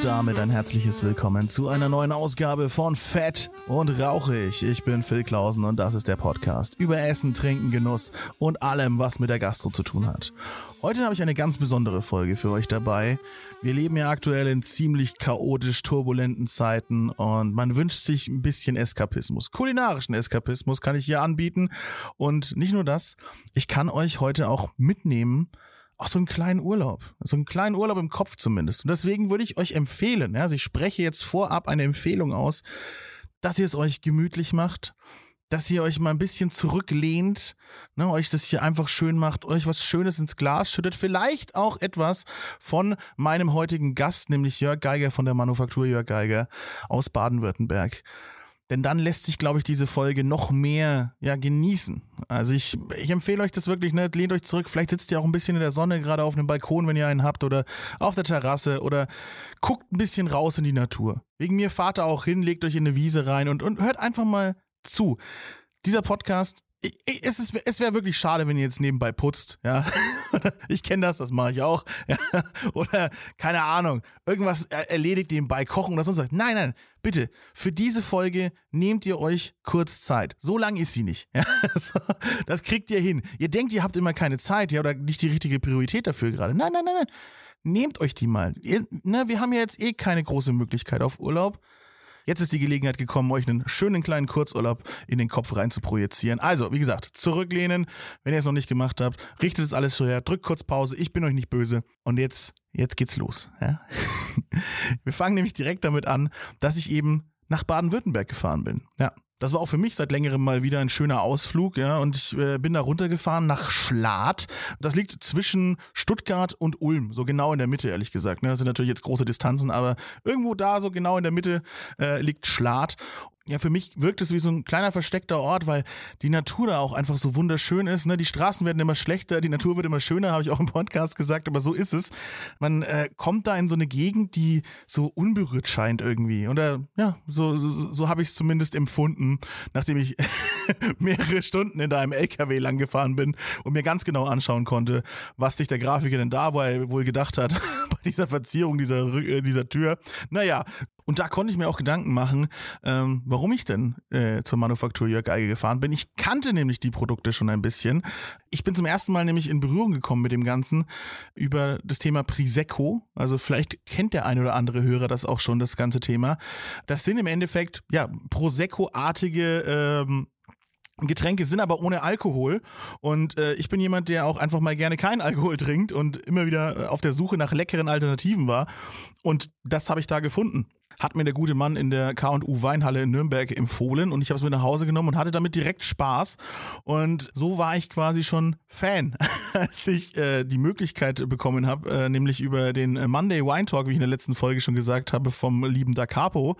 Und damit ein herzliches Willkommen zu einer neuen Ausgabe von Fett und Rauchig. Ich bin Phil Klausen und das ist der Podcast über Essen, Trinken, Genuss und allem, was mit der Gastro zu tun hat. Heute habe ich eine ganz besondere Folge für euch dabei. Wir leben ja aktuell in ziemlich chaotisch turbulenten Zeiten und man wünscht sich ein bisschen Eskapismus. Kulinarischen Eskapismus kann ich hier anbieten. Und nicht nur das, ich kann euch heute auch mitnehmen auch so einen kleinen Urlaub. So einen kleinen Urlaub im Kopf zumindest. Und deswegen würde ich euch empfehlen, ja, also ich spreche jetzt vorab eine Empfehlung aus, dass ihr es euch gemütlich macht, dass ihr euch mal ein bisschen zurücklehnt, ne, euch das hier einfach schön macht, euch was Schönes ins Glas schüttet, vielleicht auch etwas von meinem heutigen Gast, nämlich Jörg Geiger von der Manufaktur Jörg Geiger aus Baden-Württemberg. Denn dann lässt sich, glaube ich, diese Folge noch mehr ja, genießen. Also ich, ich empfehle euch das wirklich, ne? lehnt euch zurück. Vielleicht sitzt ihr auch ein bisschen in der Sonne, gerade auf einem Balkon, wenn ihr einen habt, oder auf der Terrasse, oder guckt ein bisschen raus in die Natur. Wegen mir fahrt ihr auch hin, legt euch in eine Wiese rein und, und hört einfach mal zu. Dieser Podcast es, es wäre wirklich schade, wenn ihr jetzt nebenbei putzt, ja. ich kenne das, das mache ich auch. Ja? Oder, keine Ahnung, irgendwas erledigt nebenbei, kochen oder sonst was. Nein, nein, bitte, für diese Folge nehmt ihr euch kurz Zeit. So lang ist sie nicht. Ja? Das kriegt ihr hin. Ihr denkt, ihr habt immer keine Zeit, ja, oder nicht die richtige Priorität dafür gerade. Nein, nein, nein, nein. Nehmt euch die mal. Ihr, ne, wir haben ja jetzt eh keine große Möglichkeit auf Urlaub. Jetzt ist die Gelegenheit gekommen, euch einen schönen kleinen Kurzurlaub in den Kopf rein zu projizieren. Also, wie gesagt, zurücklehnen, wenn ihr es noch nicht gemacht habt, richtet es alles so her, drückt kurz Pause, ich bin euch nicht böse. Und jetzt, jetzt geht's los. Ja? Wir fangen nämlich direkt damit an, dass ich eben nach Baden-Württemberg gefahren bin. Ja, das war auch für mich seit längerem mal wieder ein schöner Ausflug, ja, und ich äh, bin da runtergefahren nach Schlatt. Das liegt zwischen Stuttgart und Ulm, so genau in der Mitte, ehrlich gesagt. Ne? Das sind natürlich jetzt große Distanzen, aber irgendwo da, so genau in der Mitte, äh, liegt Schlatt ja, für mich wirkt es wie so ein kleiner versteckter Ort, weil die Natur da auch einfach so wunderschön ist. Ne? Die Straßen werden immer schlechter, die Natur wird immer schöner, habe ich auch im Podcast gesagt, aber so ist es. Man äh, kommt da in so eine Gegend, die so unberührt scheint irgendwie. Oder ja, so, so, so habe ich es zumindest empfunden, nachdem ich mehrere Stunden in einem LKW lang gefahren bin und mir ganz genau anschauen konnte, was sich der Grafiker denn da wohl gedacht hat bei dieser Verzierung dieser, äh, dieser Tür. Naja, und da konnte ich mir auch Gedanken machen, ähm, warum ich denn äh, zur Manufaktur Jörg Geige gefahren bin. Ich kannte nämlich die Produkte schon ein bisschen. Ich bin zum ersten Mal nämlich in Berührung gekommen mit dem Ganzen über das Thema Prisecco. Also vielleicht kennt der ein oder andere Hörer das auch schon, das ganze Thema. Das sind im Endeffekt ja Prosecco-artige ähm, Getränke sind aber ohne Alkohol und äh, ich bin jemand, der auch einfach mal gerne keinen Alkohol trinkt und immer wieder äh, auf der Suche nach leckeren Alternativen war und das habe ich da gefunden hat mir der gute Mann in der K&U Weinhalle in Nürnberg empfohlen und ich habe es mit nach Hause genommen und hatte damit direkt Spaß. Und so war ich quasi schon Fan, als ich äh, die Möglichkeit bekommen habe, äh, nämlich über den Monday Wine Talk, wie ich in der letzten Folge schon gesagt habe, vom lieben Da Capo,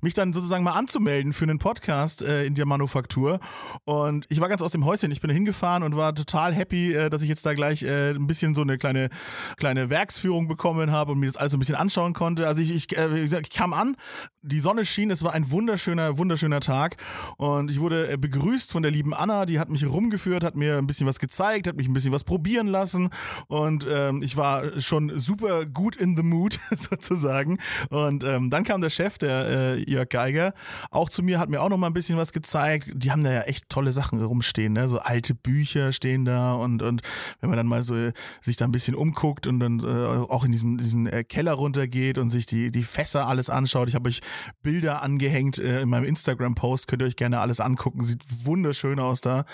mich dann sozusagen mal anzumelden für einen Podcast äh, in der Manufaktur. Und ich war ganz aus dem Häuschen. Ich bin hingefahren und war total happy, äh, dass ich jetzt da gleich äh, ein bisschen so eine kleine, kleine Werksführung bekommen habe und mir das alles ein bisschen anschauen konnte. Also ich, ich, äh, ich kam an an. Die Sonne schien, es war ein wunderschöner, wunderschöner Tag. Und ich wurde äh, begrüßt von der lieben Anna, die hat mich rumgeführt, hat mir ein bisschen was gezeigt, hat mich ein bisschen was probieren lassen. Und ähm, ich war schon super gut in the mood, sozusagen. Und ähm, dann kam der Chef, der äh, Jörg Geiger, auch zu mir, hat mir auch noch mal ein bisschen was gezeigt. Die haben da ja echt tolle Sachen rumstehen, ne? So alte Bücher stehen da und, und wenn man dann mal so äh, sich da ein bisschen umguckt und dann äh, auch in diesen, diesen äh, Keller runtergeht und sich die, die Fässer alles anschaut, angeschaut. Ich habe euch Bilder angehängt äh, in meinem Instagram-Post. Könnt ihr euch gerne alles angucken. Sieht wunderschön aus da.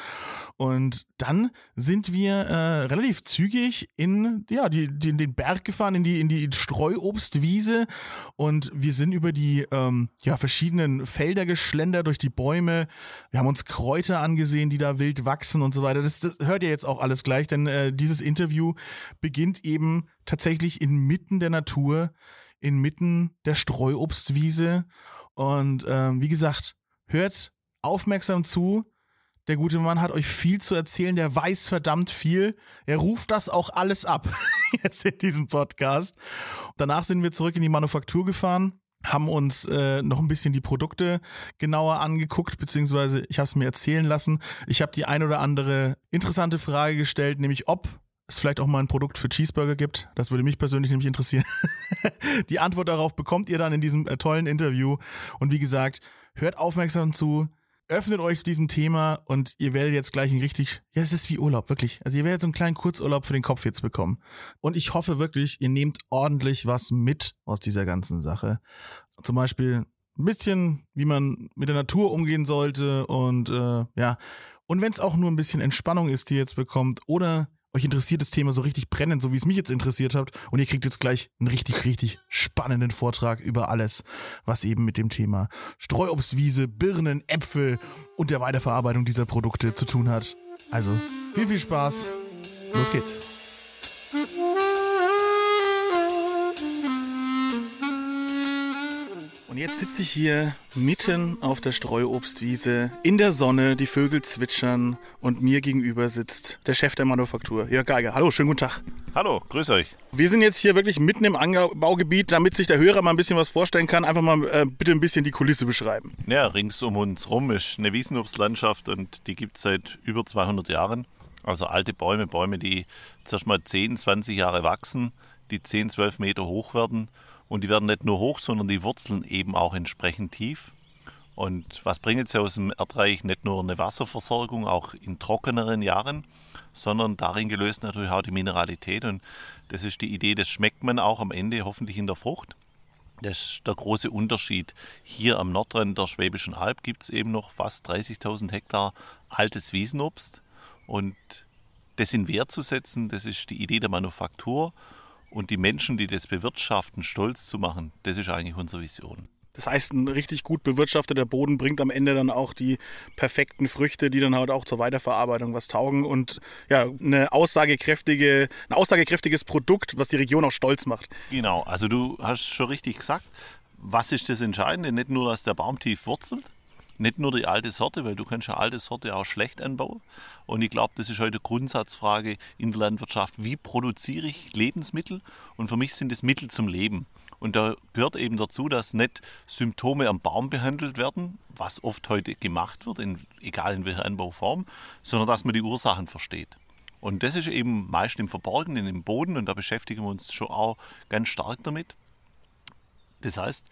Und dann sind wir äh, relativ zügig in ja, die, die, den Berg gefahren, in die, in die Streuobstwiese. Und wir sind über die ähm, ja, verschiedenen Felder geschlendert, durch die Bäume. Wir haben uns Kräuter angesehen, die da wild wachsen und so weiter. Das, das hört ihr jetzt auch alles gleich, denn äh, dieses Interview beginnt eben tatsächlich inmitten der Natur inmitten der Streuobstwiese. Und ähm, wie gesagt, hört aufmerksam zu, Der gute Mann hat euch viel zu erzählen, der weiß verdammt viel. Er ruft das auch alles ab jetzt in diesem Podcast. Danach sind wir zurück in die Manufaktur gefahren haben uns äh, noch ein bisschen die Produkte genauer angeguckt, beziehungsweise ich habe es mir erzählen lassen. Ich habe die ein oder andere interessante Frage gestellt, nämlich ob es vielleicht auch mal ein Produkt für Cheeseburger gibt. Das würde mich persönlich nämlich interessieren. Die Antwort darauf bekommt ihr dann in diesem äh, tollen Interview. Und wie gesagt, hört aufmerksam zu, öffnet euch diesem Thema und ihr werdet jetzt gleich ein richtig, ja, es ist wie Urlaub, wirklich. Also ihr werdet so einen kleinen Kurzurlaub für den Kopf jetzt bekommen. Und ich hoffe wirklich, ihr nehmt ordentlich was mit aus dieser ganzen Sache. Zum Beispiel ein bisschen, wie man mit der Natur umgehen sollte und äh, ja. Und wenn es auch nur ein bisschen Entspannung ist, die ihr jetzt bekommt, oder euch interessiert das Thema so richtig brennend, so wie es mich jetzt interessiert habt, und ihr kriegt jetzt gleich einen richtig, richtig spannenden Vortrag über alles, was eben mit dem Thema Streuobstwiese, Birnen, Äpfel und der Weiterverarbeitung dieser Produkte zu tun hat. Also viel, viel Spaß. Los geht's. Jetzt sitze ich hier mitten auf der Streuobstwiese in der Sonne, die Vögel zwitschern und mir gegenüber sitzt der Chef der Manufaktur, Jörg Geiger. Hallo, schönen guten Tag. Hallo, grüß euch. Wir sind jetzt hier wirklich mitten im Anbaugebiet, damit sich der Hörer mal ein bisschen was vorstellen kann. Einfach mal äh, bitte ein bisschen die Kulisse beschreiben. Ja, rings um uns rum ist eine Wiesenobstlandschaft und die gibt es seit über 200 Jahren. Also alte Bäume, Bäume, die zuerst mal 10, 20 Jahre wachsen, die 10, 12 Meter hoch werden und die werden nicht nur hoch, sondern die Wurzeln eben auch entsprechend tief. Und was bringt sie aus dem Erdreich? Nicht nur eine Wasserversorgung, auch in trockeneren Jahren, sondern darin gelöst natürlich auch die Mineralität. Und das ist die Idee, das schmeckt man auch am Ende hoffentlich in der Frucht. Das ist der große Unterschied. Hier am Nordrand der Schwäbischen Alb gibt es eben noch fast 30.000 Hektar altes Wiesenobst. Und das in Wert zu setzen, das ist die Idee der Manufaktur und die Menschen, die das bewirtschaften, stolz zu machen, das ist eigentlich unsere Vision. Das heißt, ein richtig gut bewirtschafteter Boden bringt am Ende dann auch die perfekten Früchte, die dann halt auch zur Weiterverarbeitung was taugen und ja, eine aussagekräftige, ein aussagekräftiges Produkt, was die Region auch stolz macht. Genau, also du hast schon richtig gesagt, was ist das Entscheidende? Nicht nur, dass der Baum tief wurzelt, nicht nur die alte Sorte, weil du kannst ja alte Sorte auch schlecht anbauen. Und ich glaube, das ist heute eine Grundsatzfrage in der Landwirtschaft. Wie produziere ich Lebensmittel? Und für mich sind es Mittel zum Leben. Und da gehört eben dazu, dass nicht Symptome am Baum behandelt werden, was oft heute gemacht wird, in, egal in welcher Anbauform, sondern dass man die Ursachen versteht. Und das ist eben meist im Verborgenen, im Boden, und da beschäftigen wir uns schon auch ganz stark damit. Das heißt,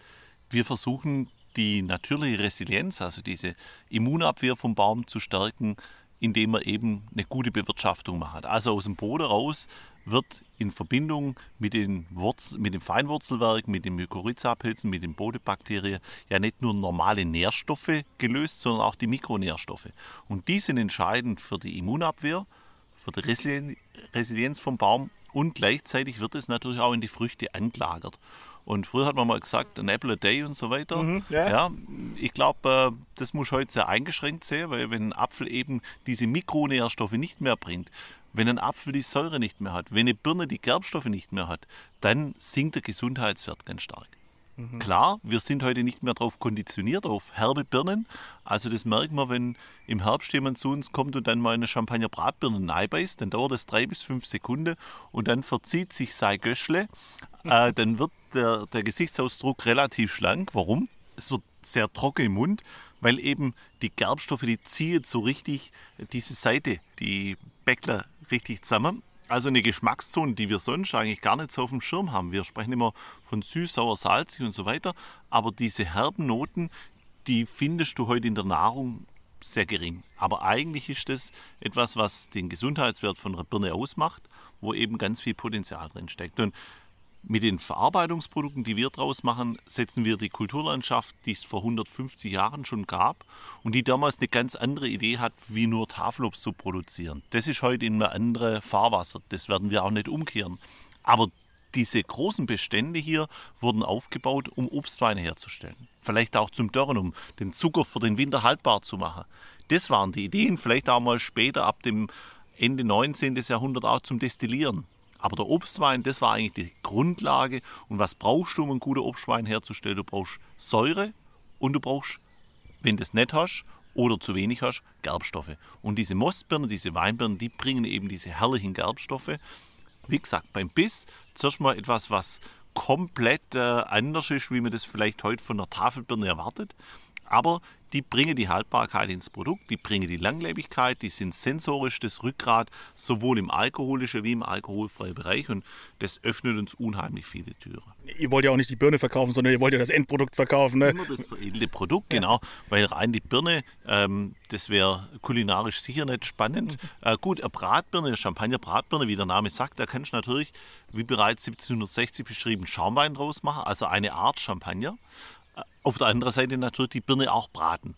wir versuchen die natürliche Resilienz, also diese Immunabwehr vom Baum zu stärken, indem er eben eine gute Bewirtschaftung macht. Also aus dem Boden raus wird in Verbindung mit, den Wurz, mit dem Feinwurzelwerk, mit den Mykorrhizapilzen, mit den Bodebakterien ja nicht nur normale Nährstoffe gelöst, sondern auch die Mikronährstoffe. Und die sind entscheidend für die Immunabwehr, für die Resilienz vom Baum und gleichzeitig wird es natürlich auch in die Früchte angelagert. Und früher hat man mal gesagt, an apple a day und so weiter. Mhm, ja. ja. ich glaube, äh, das muss heute sehr eingeschränkt sein, weil wenn ein Apfel eben diese Mikronährstoffe nicht mehr bringt, wenn ein Apfel die Säure nicht mehr hat, wenn eine Birne die Gerbstoffe nicht mehr hat, dann sinkt der Gesundheitswert ganz stark. Mhm. Klar, wir sind heute nicht mehr darauf konditioniert, auf herbe Birnen. Also das merkt man, wenn im Herbst jemand zu uns kommt und dann mal eine Champagner-Bratbirne beißt, dann dauert das drei bis fünf Sekunden und dann verzieht sich sein Göschle. Äh, dann wird der, der Gesichtsausdruck relativ schlank. Warum? Es wird sehr trocken im Mund, weil eben die Gerbstoffe, die ziehen so richtig diese Seite, die Bäckler richtig zusammen. Also eine Geschmackszone, die wir sonst eigentlich gar nicht so auf dem Schirm haben. Wir sprechen immer von süß, sauer, salzig und so weiter. Aber diese herben Noten, die findest du heute in der Nahrung sehr gering. Aber eigentlich ist das etwas, was den Gesundheitswert von einer Birne ausmacht, wo eben ganz viel Potenzial drin steckt. Und mit den Verarbeitungsprodukten, die wir draus machen, setzen wir die Kulturlandschaft, die es vor 150 Jahren schon gab und die damals eine ganz andere Idee hat, wie nur Tafelobst zu produzieren. Das ist heute in einem anderen Fahrwasser. Das werden wir auch nicht umkehren. Aber diese großen Bestände hier wurden aufgebaut, um Obstweine herzustellen. Vielleicht auch zum Dörren, um den Zucker für den Winter haltbar zu machen. Das waren die Ideen, vielleicht auch mal später ab dem Ende 19. Jahrhundert auch zum Destillieren. Aber der Obstwein, das war eigentlich die Grundlage. Und was brauchst du, um einen guten Obstwein herzustellen? Du brauchst Säure und du brauchst, wenn du das nicht hast, oder zu wenig hast, Gerbstoffe. Und diese Mostbirnen, diese Weinbirnen, die bringen eben diese herrlichen Gerbstoffe. Wie gesagt, beim Biss zuerst mal etwas, was komplett äh, anders ist, wie man das vielleicht heute von der Tafelbirne erwartet. Aber die bringen die Haltbarkeit ins Produkt, die bringen die Langlebigkeit, die sind sensorisch das Rückgrat sowohl im alkoholischen wie im alkoholfreien Bereich und das öffnet uns unheimlich viele Türen. Ihr wollt ja auch nicht die Birne verkaufen, sondern ihr wollt ja das Endprodukt verkaufen. Ne? Immer das veredelte Produkt, genau, weil rein die Birne, ähm, das wäre kulinarisch sicher nicht spannend. Äh, gut, eine Bratbirne, eine Champagner-Bratbirne, wie der Name sagt, da kannst du natürlich, wie bereits 1760 beschrieben, Schaumwein draus machen, also eine Art Champagner. Auf der anderen Seite natürlich die Birne auch braten.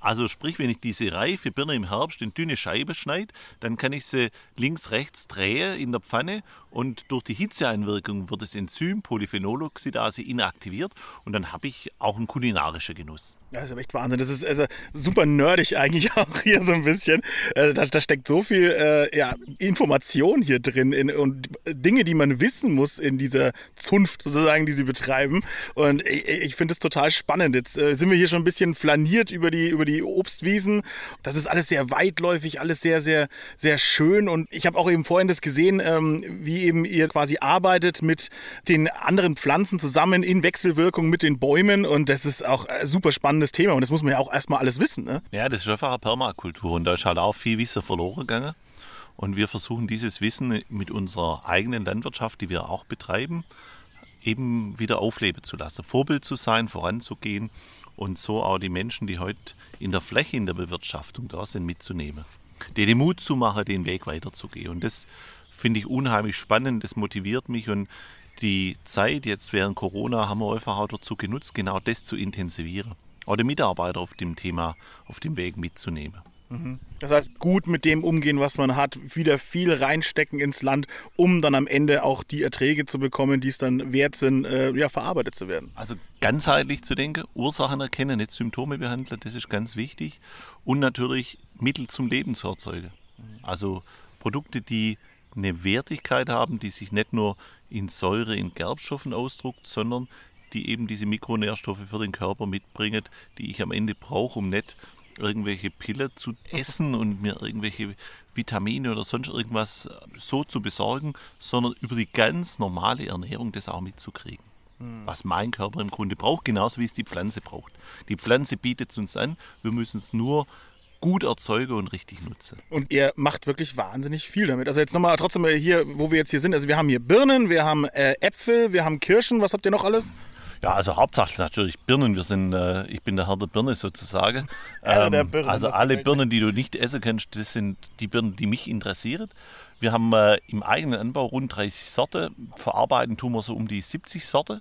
Also sprich, wenn ich diese reife Birne im Herbst in dünne Scheiben schneide, dann kann ich sie links, rechts drehen in der Pfanne und durch die Hitzeeinwirkung wird das Enzym Polyphenoloxidase inaktiviert und dann habe ich auch einen kulinarischen Genuss. Das ist echt Wahnsinn. Das ist also super nerdig eigentlich auch hier so ein bisschen. Äh, da, da steckt so viel äh, ja, Information hier drin in, und Dinge, die man wissen muss in dieser Zunft sozusagen, die sie betreiben. Und ich, ich finde es total spannend. Jetzt äh, sind wir hier schon ein bisschen flaniert über die, über die Obstwiesen. Das ist alles sehr weitläufig, alles sehr, sehr, sehr schön. Und ich habe auch eben vorhin das gesehen, ähm, wie eben ihr quasi arbeitet mit den anderen Pflanzen zusammen in Wechselwirkung mit den Bäumen. Und das ist auch äh, super spannendes Thema. Und das muss man ja auch erstmal alles wissen. Ne? Ja, das ist einfach Permakultur. Und da ist halt auch viel Wissen verloren gegangen. Und wir versuchen dieses Wissen mit unserer eigenen Landwirtschaft, die wir auch betreiben, eben wieder aufleben zu lassen. Vorbild zu sein, voranzugehen und so auch die Menschen, die heute in der Fläche, in der Bewirtschaftung da sind, mitzunehmen. Den Mut zu machen, den Weg weiterzugehen. Und das finde ich unheimlich spannend, das motiviert mich und die Zeit jetzt während Corona haben wir einfach auch dazu genutzt, genau das zu intensivieren. Auch die Mitarbeiter auf dem Thema, auf dem Weg mitzunehmen. Das heißt, gut mit dem umgehen, was man hat, wieder viel reinstecken ins Land, um dann am Ende auch die Erträge zu bekommen, die es dann wert sind, äh, ja, verarbeitet zu werden. Also ganzheitlich zu denken, Ursachen erkennen, nicht Symptome behandeln, das ist ganz wichtig. Und natürlich Mittel zum Leben zu erzeugen. Also Produkte, die eine Wertigkeit haben, die sich nicht nur in Säure, in Gerbstoffen ausdruckt, sondern die eben diese Mikronährstoffe für den Körper mitbringen, die ich am Ende brauche, um nicht irgendwelche Pille zu essen und mir irgendwelche Vitamine oder sonst irgendwas so zu besorgen, sondern über die ganz normale Ernährung das auch mitzukriegen. Was mein Körper im Grunde braucht, genauso wie es die Pflanze braucht. Die Pflanze bietet es uns an, wir müssen es nur gut erzeugen und richtig nutzen. Und ihr macht wirklich wahnsinnig viel damit. Also jetzt nochmal trotzdem hier, wo wir jetzt hier sind. Also wir haben hier Birnen, wir haben äh, Äpfel, wir haben Kirschen. Was habt ihr noch alles? Ja, also hauptsächlich natürlich Birnen. Wir sind, äh, ich bin der Herr der Birne sozusagen. Herr der Ähm, Birnen, also alle. Birnen, die du nicht essen kannst, das sind die Birnen, die mich interessieren. Wir haben äh, im eigenen Anbau rund 30 Sorten. Verarbeiten tun wir so um die 70 Sorten.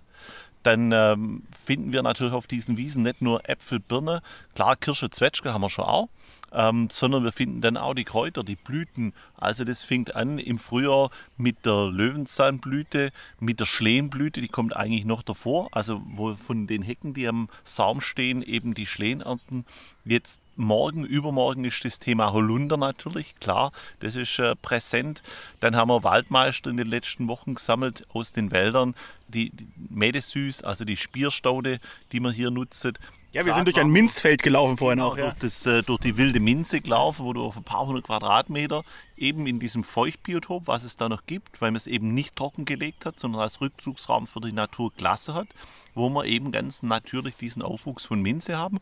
Dann ähm, finden wir natürlich auf diesen Wiesen nicht nur Äpfel, Birne, klar Kirsche, Zwetschge haben wir schon auch, ähm, sondern wir finden dann auch die Kräuter, die Blüten. Also das fängt an im Frühjahr mit der Löwenzahnblüte, mit der Schlehenblüte, die kommt eigentlich noch davor. Also wo von den Hecken, die am Saum stehen, eben die Schlehen ernten. Jetzt morgen, übermorgen ist das Thema Holunder natürlich, klar, das ist äh, präsent. Dann haben wir Waldmeister in den letzten Wochen gesammelt aus den Wäldern, die, die Mädesüß, also die Spierstaude, die wir hier nutzen. Ja, wir sind durch ein Minzfeld gelaufen vorhin auch. Ja. durch, das, äh, durch die wilde Minze gelaufen, wo du auf ein paar hundert Quadratmeter eben in diesem Feuchtbiotop, was es da noch gibt, weil man es eben nicht trockengelegt hat, sondern als Rückzugsraum für die Natur gelassen hat, wo wir eben ganz natürlich diesen Aufwuchs von Minze haben,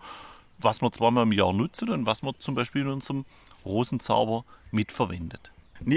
was wir zweimal im Jahr nutzen und was man zum Beispiel in unserem Rosenzauber mitverwendet.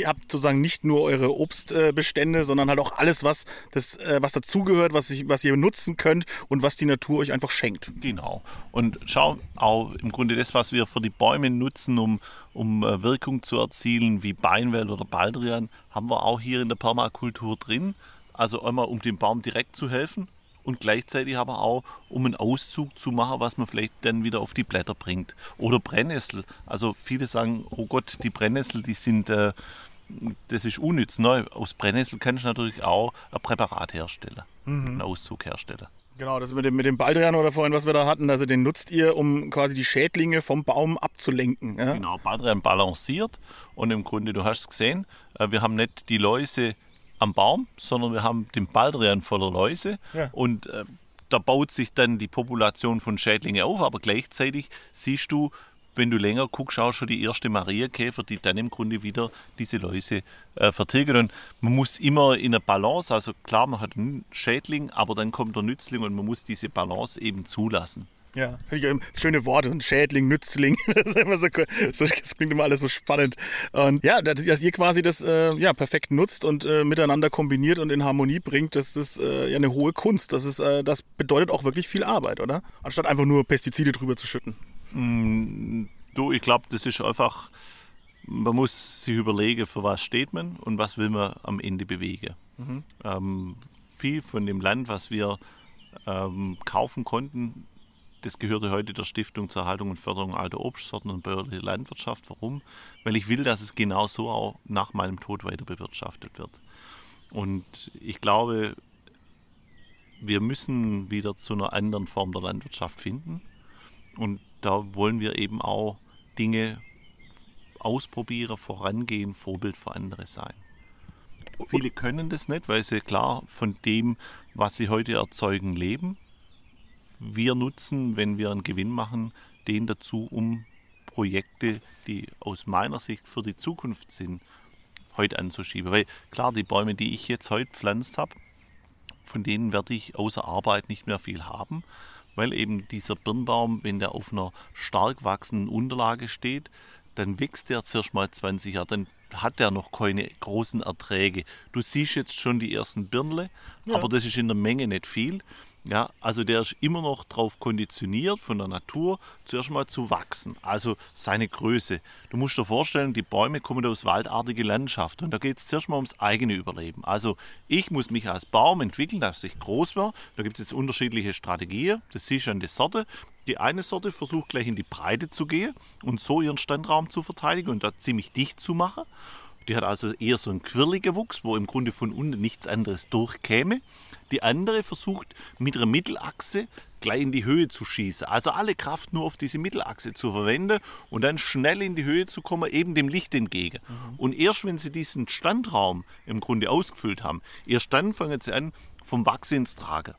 Habt sozusagen nicht nur eure Obstbestände, sondern halt auch alles, was, das, äh, was dazugehört, was, was ihr nutzen könnt und was die Natur euch einfach schenkt. Genau. Und schau auch im Grunde das, was wir für die Bäume nutzen, um, um äh, Wirkung zu erzielen, wie Beinwell oder Baldrian, haben wir auch hier in der Permakultur drin. Also einmal, um dem Baum direkt zu helfen und gleichzeitig aber auch, um einen Auszug zu machen, was man vielleicht dann wieder auf die Blätter bringt. Oder Brennnessel. Also viele sagen, oh Gott, die Brennnessel, die sind, äh, das ist unnütz. Ne? Aus Brennnessel kannst du natürlich auch ein Präparat herstellen, einen Auszug herstellen. Genau, das mit dem, mit dem Baldrian oder vorhin, was wir da hatten, also den nutzt ihr, um quasi die Schädlinge vom Baum abzulenken. Ja? Genau, Baldrian balanciert und im Grunde, du hast es gesehen, äh, wir haben nicht die Läuse am Baum, sondern wir haben den Baldrian voller Läuse Ja. und äh, da baut sich dann die Population von Schädlingen auf, aber gleichzeitig siehst du, wenn du länger guckst, auch schon die erste Marienkäfer, die dann im Grunde wieder diese Läuse äh, vertilgen. Und man muss immer in einer Balance, also klar, man hat einen Schädling, aber dann kommt der Nützling und man muss diese Balance eben zulassen. Ja, schöne Worte, ein Schädling, Nützling, das, so, das klingt immer alles so spannend. Und ja, dass ihr quasi das äh, ja, perfekt nutzt und äh, miteinander kombiniert und in Harmonie bringt, das ist äh, ja eine hohe Kunst. Das, ist, äh, das bedeutet auch wirklich viel Arbeit, oder? Anstatt einfach nur Pestizide drüber zu schütten. Mm, du, ich glaube, das ist einfach, man muss sich überlegen, für was steht man und was will man am Ende bewegen. Mhm. Ähm, viel von dem Land, was wir ähm, kaufen konnten, das gehörte heute der Stiftung zur Erhaltung und Förderung alter Obstsorten und bäuerliche Landwirtschaft. Warum? Weil ich will, dass es genau so auch nach meinem Tod weiter bewirtschaftet wird. Und ich glaube, wir müssen wieder zu einer anderen Form der Landwirtschaft finden. Und da wollen wir eben auch Dinge ausprobieren, vorangehen, Vorbild für andere sein. Viele können das nicht, weil sie klar von dem, was sie heute erzeugen, leben wir nutzen, wenn wir einen Gewinn machen, den dazu, um Projekte, die aus meiner Sicht für die Zukunft sind, heute anzuschieben. Weil klar, die Bäume, die ich jetzt heute pflanzt habe, von denen werde ich außer Arbeit nicht mehr viel haben, weil eben dieser Birnbaum, wenn der auf einer stark wachsenden Unterlage steht, dann wächst der zuerst mal 20 Jahre, dann hat der noch keine großen Erträge. Du siehst jetzt schon die ersten Birnle, ja. aber das ist in der Menge nicht viel. Ja, also der ist immer noch darauf konditioniert, von der Natur zuerst mal zu wachsen. Also seine Größe. Du musst dir vorstellen, die Bäume kommen aus waldartigen Landschaften und da geht es zuerst mal ums eigene Überleben. Also ich muss mich als Baum entwickeln, dass ich groß werde. Da gibt es jetzt unterschiedliche Strategien. Das siehst du an der Sorte. Die eine Sorte versucht gleich in die Breite zu gehen und so ihren Standraum zu verteidigen und da ziemlich dicht zu machen. Die hat also eher so einen quirligen Wuchs, wo im Grunde von unten nichts anderes durchkäme. Die andere versucht mit ihrer Mittelachse gleich in die Höhe zu schießen. Also alle Kraft nur auf diese Mittelachse zu verwenden und dann schnell in die Höhe zu kommen, eben dem Licht entgegen. Mhm. Und erst wenn sie diesen Standraum im Grunde ausgefüllt haben, erst dann fangen sie an, vom Wachsen ins Tragen.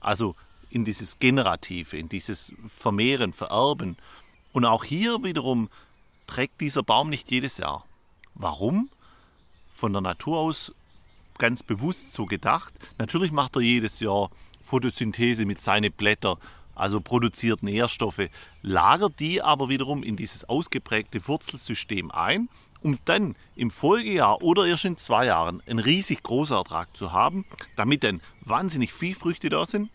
Also in dieses Generative, in dieses Vermehren, Vererben. Und auch hier wiederum trägt dieser Baum nicht jedes Jahr. Warum? Von der Natur aus ganz bewusst so gedacht. Natürlich macht er jedes Jahr Photosynthese mit seinen Blättern, also produziert Nährstoffe, lagert die aber wiederum in dieses ausgeprägte Wurzelsystem ein, um dann im Folgejahr oder erst in zwei Jahren einen riesig großen Ertrag zu haben, damit dann wahnsinnig viel Früchte da sind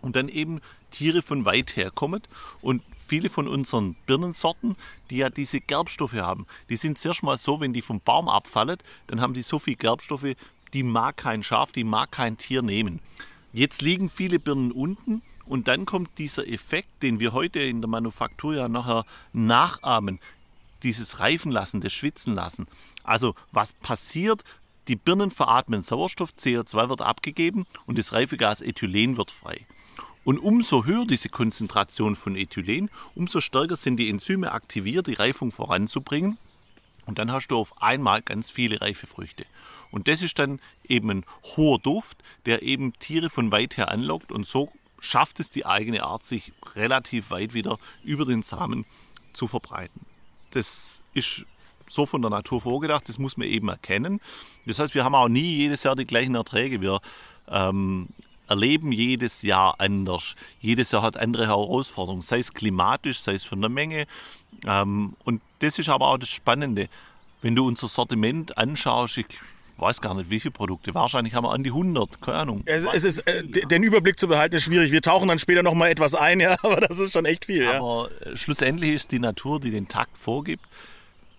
und dann eben Tiere von weit her kommen und viele von unseren Birnensorten, die ja diese Gerbstoffe haben, die sind zuerst mal so, wenn die vom Baum abfallen, dann haben die so viel Gerbstoffe, die mag kein Schaf, die mag kein Tier nehmen. Jetzt liegen viele Birnen unten und dann kommt dieser Effekt, den wir heute in der Manufaktur ja nachher nachahmen, dieses Reifen lassen, das Schwitzen lassen. Also was passiert? Die Birnen veratmen Sauerstoff, CO2 wird abgegeben und das Reifegas Ethylen wird frei. Und umso höher diese Konzentration von Ethylen, umso stärker sind die Enzyme aktiviert, die Reifung voranzubringen. Und dann hast du auf einmal ganz viele reife Früchte. Und das ist dann eben ein hoher Duft, der eben Tiere von weit her anlockt. Und so schafft es die eigene Art, sich relativ weit wieder über den Samen zu verbreiten. Das ist so von der Natur vorgedacht, das muss man eben erkennen. Das heißt, wir haben auch nie jedes Jahr die gleichen Erträge. Wir ähm, erleben jedes Jahr anders. Jedes Jahr hat andere Herausforderungen, sei es klimatisch, sei es von der Menge. Ähm, und das ist aber auch das Spannende. Wenn du unser Sortiment anschaust, ich weiß gar nicht, wie viele Produkte. Wahrscheinlich haben wir an die 100, keine Ahnung. Es, es ist, äh, den Überblick zu behalten ist schwierig. Wir tauchen dann später noch mal etwas ein, ja, aber das ist schon echt viel. Aber ja. Äh, schlussendlich ist die Natur, die den Takt vorgibt.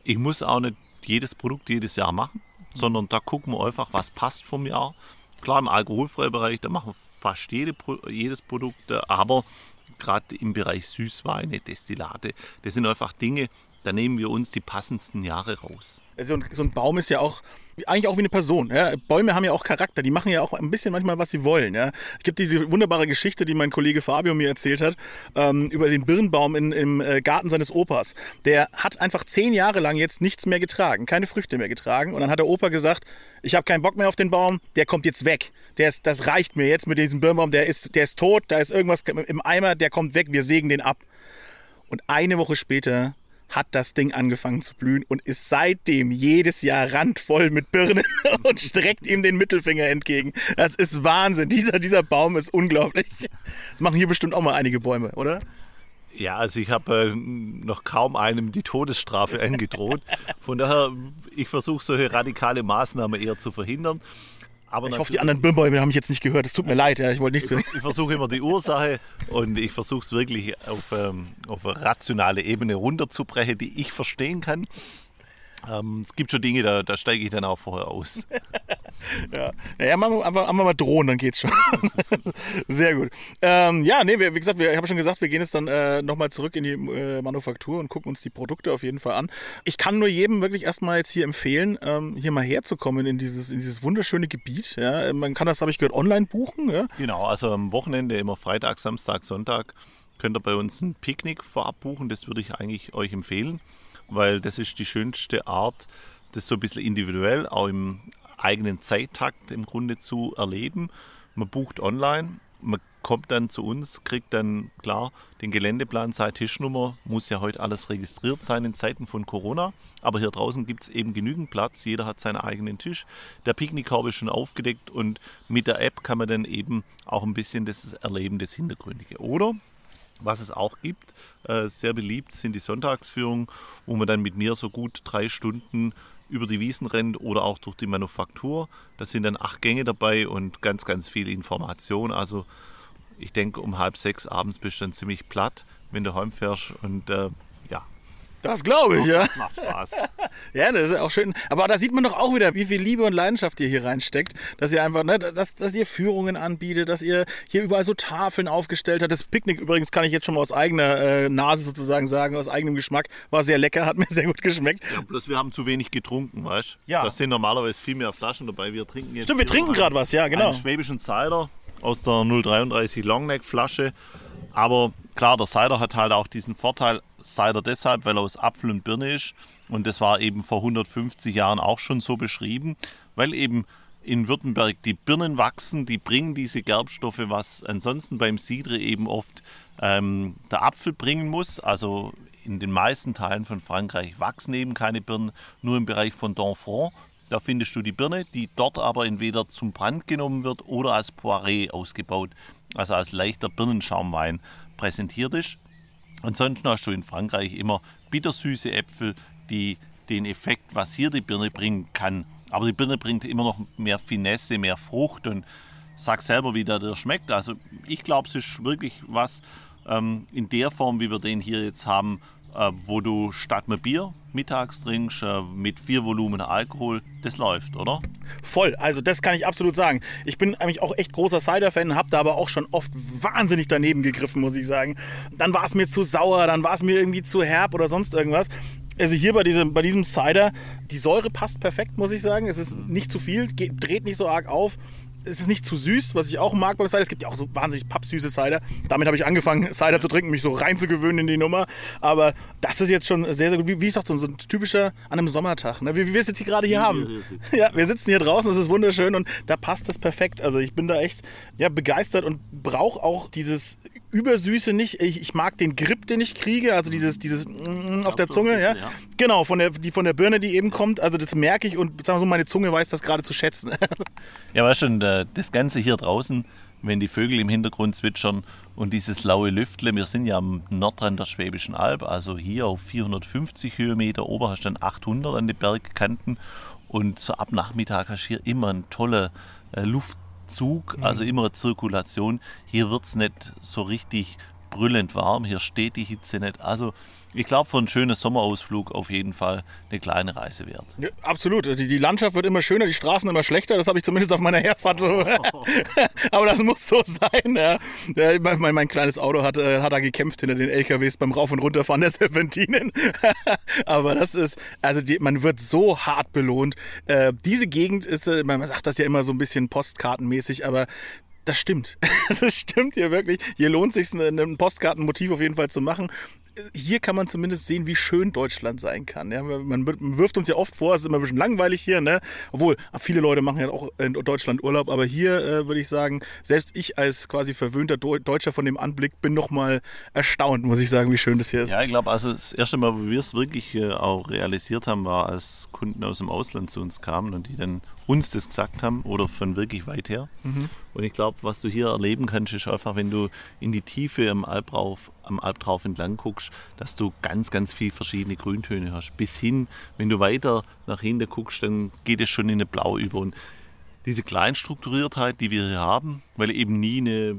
Ich muss auch nicht jedes Produkt jedes Jahr machen, sondern da gucken wir einfach, was passt vom Jahr. Klar, im alkoholfreien Bereich, da machen fast jede, jedes Produkt, aber gerade im Bereich Süßweine, Destillate, das sind einfach Dinge, da nehmen wir uns die passendsten Jahre raus. Also so ein Baum ist ja auch eigentlich auch wie eine Person. Ja? Bäume haben ja auch Charakter, die machen ja auch ein bisschen manchmal, was sie wollen. Ja? Es gibt diese wunderbare Geschichte, die mein Kollege Fabio mir erzählt hat, ähm, über den Birnbaum in, im äh, Garten seines Opas. Der hat einfach zehn Jahre lang jetzt nichts mehr getragen, keine Früchte mehr getragen. Und dann hat der Opa gesagt, ich habe keinen Bock mehr auf den Baum, der kommt jetzt weg. Der ist, das reicht mir jetzt mit diesem Birnbaum, der ist, der ist tot, da ist irgendwas im Eimer, der kommt weg, wir sägen den ab. Und eine Woche später hat das Ding angefangen zu blühen und ist seitdem jedes Jahr randvoll mit Birnen und streckt ihm den Mittelfinger entgegen. Das ist Wahnsinn. Dieser, dieser Baum ist unglaublich. Das machen hier bestimmt auch mal einige Bäume, oder? Ja, also ich habe äh, noch kaum einem die Todesstrafe angedroht. Von daher, ich versuche solche radikale Maßnahmen eher zu verhindern. Aber ich hoffe, die anderen Birnbäume haben mich jetzt nicht gehört. Es tut mir leid, ja, ich wollte nichts Ich, ich versuche immer die Ursache und ich versuche es wirklich auf, ähm, auf eine rationale Ebene runterzubrechen, die ich verstehen kann. Ähm, es gibt schon Dinge, da, da steige ich dann auch vorher aus. ja, ja machen, wir, einfach, mal drohen, dann geht's schon. Sehr gut. Ähm, ja, nee, wie gesagt, wir, ich habe schon gesagt, wir gehen jetzt dann äh, nochmal zurück in die äh, Manufaktur und gucken uns die Produkte auf jeden Fall an. Ich kann nur jedem wirklich erstmal jetzt hier empfehlen, ähm, hier mal herzukommen in dieses, in dieses wunderschöne Gebiet. Ja. Man kann das, habe ich gehört, online buchen. Ja. Genau, also am Wochenende immer Freitag, Samstag, Sonntag könnt ihr bei uns ein Picknick vorab buchen. Das würde ich eigentlich euch empfehlen weil das ist die schönste Art, das so ein bisschen individuell, auch im eigenen Zeittakt im Grunde zu erleben. Man bucht online, man kommt dann zu uns, kriegt dann klar den Geländeplan, seine Tischnummer, muss ja heute alles registriert sein in Zeiten von Corona. Aber hier draußen gibt es eben genügend Platz, jeder hat seinen eigenen Tisch. Der Picknickkorb ist schon aufgedeckt und mit der App kann man dann eben auch ein bisschen das Erleben des Hintergründige. Oder was es auch gibt, äh, sehr beliebt sind die Sonntagsführungen, wo man dann mit mir so gut drei Stunden über die Wiesen rennt oder auch durch die Manufaktur. Da sind dann acht Gänge dabei und ganz, ganz viel Information. Also ich denke, um halb sechs abends bist du dann ziemlich platt, wenn du heimfährst und äh, das glaube ich, ja. Macht Spaß. ja, das ist auch schön. Aber da sieht man doch auch wieder, wie viel Liebe und Leidenschaft ihr hier reinsteckt. Dass ihr einfach, ne, dass, dass ihr Führungen anbietet, dass ihr hier überall so Tafeln aufgestellt habt. Das Picknick übrigens kann ich jetzt schon mal aus eigener äh, Nase sozusagen sagen, aus eigenem Geschmack. War sehr lecker, hat mir sehr gut geschmeckt. Ja, bloß wir haben zu wenig getrunken, weißt du? Ja. Das sind normalerweise viel mehr Flaschen dabei. Wir trinken jetzt. Stimmt, wir trinken gerade was, ja, genau. Einen schwäbischen Cider aus der 033 Longneck Flasche. Aber klar, der Cider hat halt auch diesen Vorteil, Cider deshalb, weil er aus Apfel und Birne ist. Und das war eben vor 150 Jahren auch schon so beschrieben, weil eben in Württemberg die Birnen wachsen, die bringen diese Gerbstoffe, was ansonsten beim Cidre eben oft ähm, der Apfel bringen muss. Also in den meisten Teilen von Frankreich wachsen eben keine Birnen, nur im Bereich von Donfront. Da findest du die Birne, die dort aber entweder zum Brand genommen wird oder als Poiré ausgebaut, also als leichter Birnenschaumwein präsentiert ist. Ansonsten hast du in Frankreich immer bittersüße Äpfel, die den Effekt, was hier die Birne bringen kann. Aber die Birne bringt immer noch mehr Finesse, mehr Frucht und sag selber, wie der, der schmeckt. Also ich glaube, es ist wirklich was ähm, in der Form, wie wir den hier jetzt haben, äh, wo du statt mit Bier mittags trinkst, äh, mit vier Volumen Alkohol, das läuft, oder? Voll, also das kann ich absolut sagen. Ich bin eigentlich auch echt großer Cider-Fan, habe da aber auch schon oft wahnsinnig daneben gegriffen, muss ich sagen. Dann war es mir zu sauer, dann war es mir irgendwie zu herb oder sonst irgendwas. Also hier bei diesem, bei diesem Cider, die Säure passt perfekt, muss ich sagen. Es ist nicht zu viel, geht, dreht nicht so arg auf es ist nicht zu süß, was ich auch mag beim Cider. Es gibt ja auch so wahnsinnig pappsüße Cider. Damit habe ich angefangen, Cider zu trinken, mich so reinzugewöhnen in die Nummer. Aber das ist jetzt schon sehr, sehr gut. Wie, wie ich sagte, so ein typischer an einem Sommertag, ne? wie, wie wir es jetzt hier gerade hier haben. Ja, wir sitzen hier draußen, es ist wunderschön und da passt es perfekt. Also ich bin da echt ja, begeistert und brauche auch dieses Übersüße nicht. Ich, ich, mag den Grip, den ich kriege, also dieses, dieses mm, auf der Zunge, bisschen, ja. ja. Genau, von der, die von der Birne, die eben kommt. Also das merke ich und sagen so, meine Zunge weiß das gerade zu schätzen. ja, weißt schon, das Ganze hier draußen, wenn die Vögel im Hintergrund zwitschern und dieses laue Lüftle, wir sind ja am Nordrand der Schwäbischen Alb, also hier auf 450 Höhenmeter, ober hast du dann 800 an den Bergkanten und so ab Nachmittag hast du hier immer einen tollen äh, Luft Zug, mhm. also immer eine Zirkulation. Hier wird es nicht so richtig brüllend warm, hier steht die Hitze nicht. Also ich glaube, für einen schönen Sommerausflug auf jeden Fall eine kleine Reise wert. Ja, absolut. Die, die, Landschaft wird immer schöner, die Straßen immer schlechter. Das habe ich zumindest auf meiner Herfahrt. So. Aber das muss so sein. Ja. Mein, mein, kleines Auto hat, äh, hat da gekämpft hinter den LKWs beim Rauf- und Runterfahren der Serpentinen. Aber das ist, also die, man wird so hart belohnt. Äh, diese Gegend ist, äh, man sagt das ja immer so ein bisschen postkartenmäßig, aber das stimmt. Das stimmt hier wirklich. Hier lohnt es sich, ein Postkartenmotiv auf jeden Fall zu machen. Hier kann man zumindest sehen, wie schön Deutschland sein kann. Ja, man wirft uns ja oft vor, es ist immer ein bisschen langweilig hier, ne? Obwohl, viele Leute machen ja auch in Deutschland Urlaub, aber hier äh, würde ich sagen, selbst ich als quasi verwöhnter Deutscher von dem Anblick bin nochmal erstaunt, muss ich sagen, wie schön das hier ist. Ja, ich glaube, also das erste Mal, wo wir es wirklich äh, auch realisiert haben, war, als Kunden aus dem Ausland zu uns kamen und die dann uns das gesagt haben oder von wirklich weit her. Mhm. Und ich glaube, was du hier erleben kannst, ist einfach, wenn du in die Tiefe am Albrauf, am Albtrauf entlang guckst, dass du ganz, ganz viele verschiedene Grüntöne hast. Bis hin, wenn du weiter nach hinten guckst, dann geht es schon in eine Blau über. Und diese Kleinstrukturiertheit, die wir hier haben, weil eben nie eine,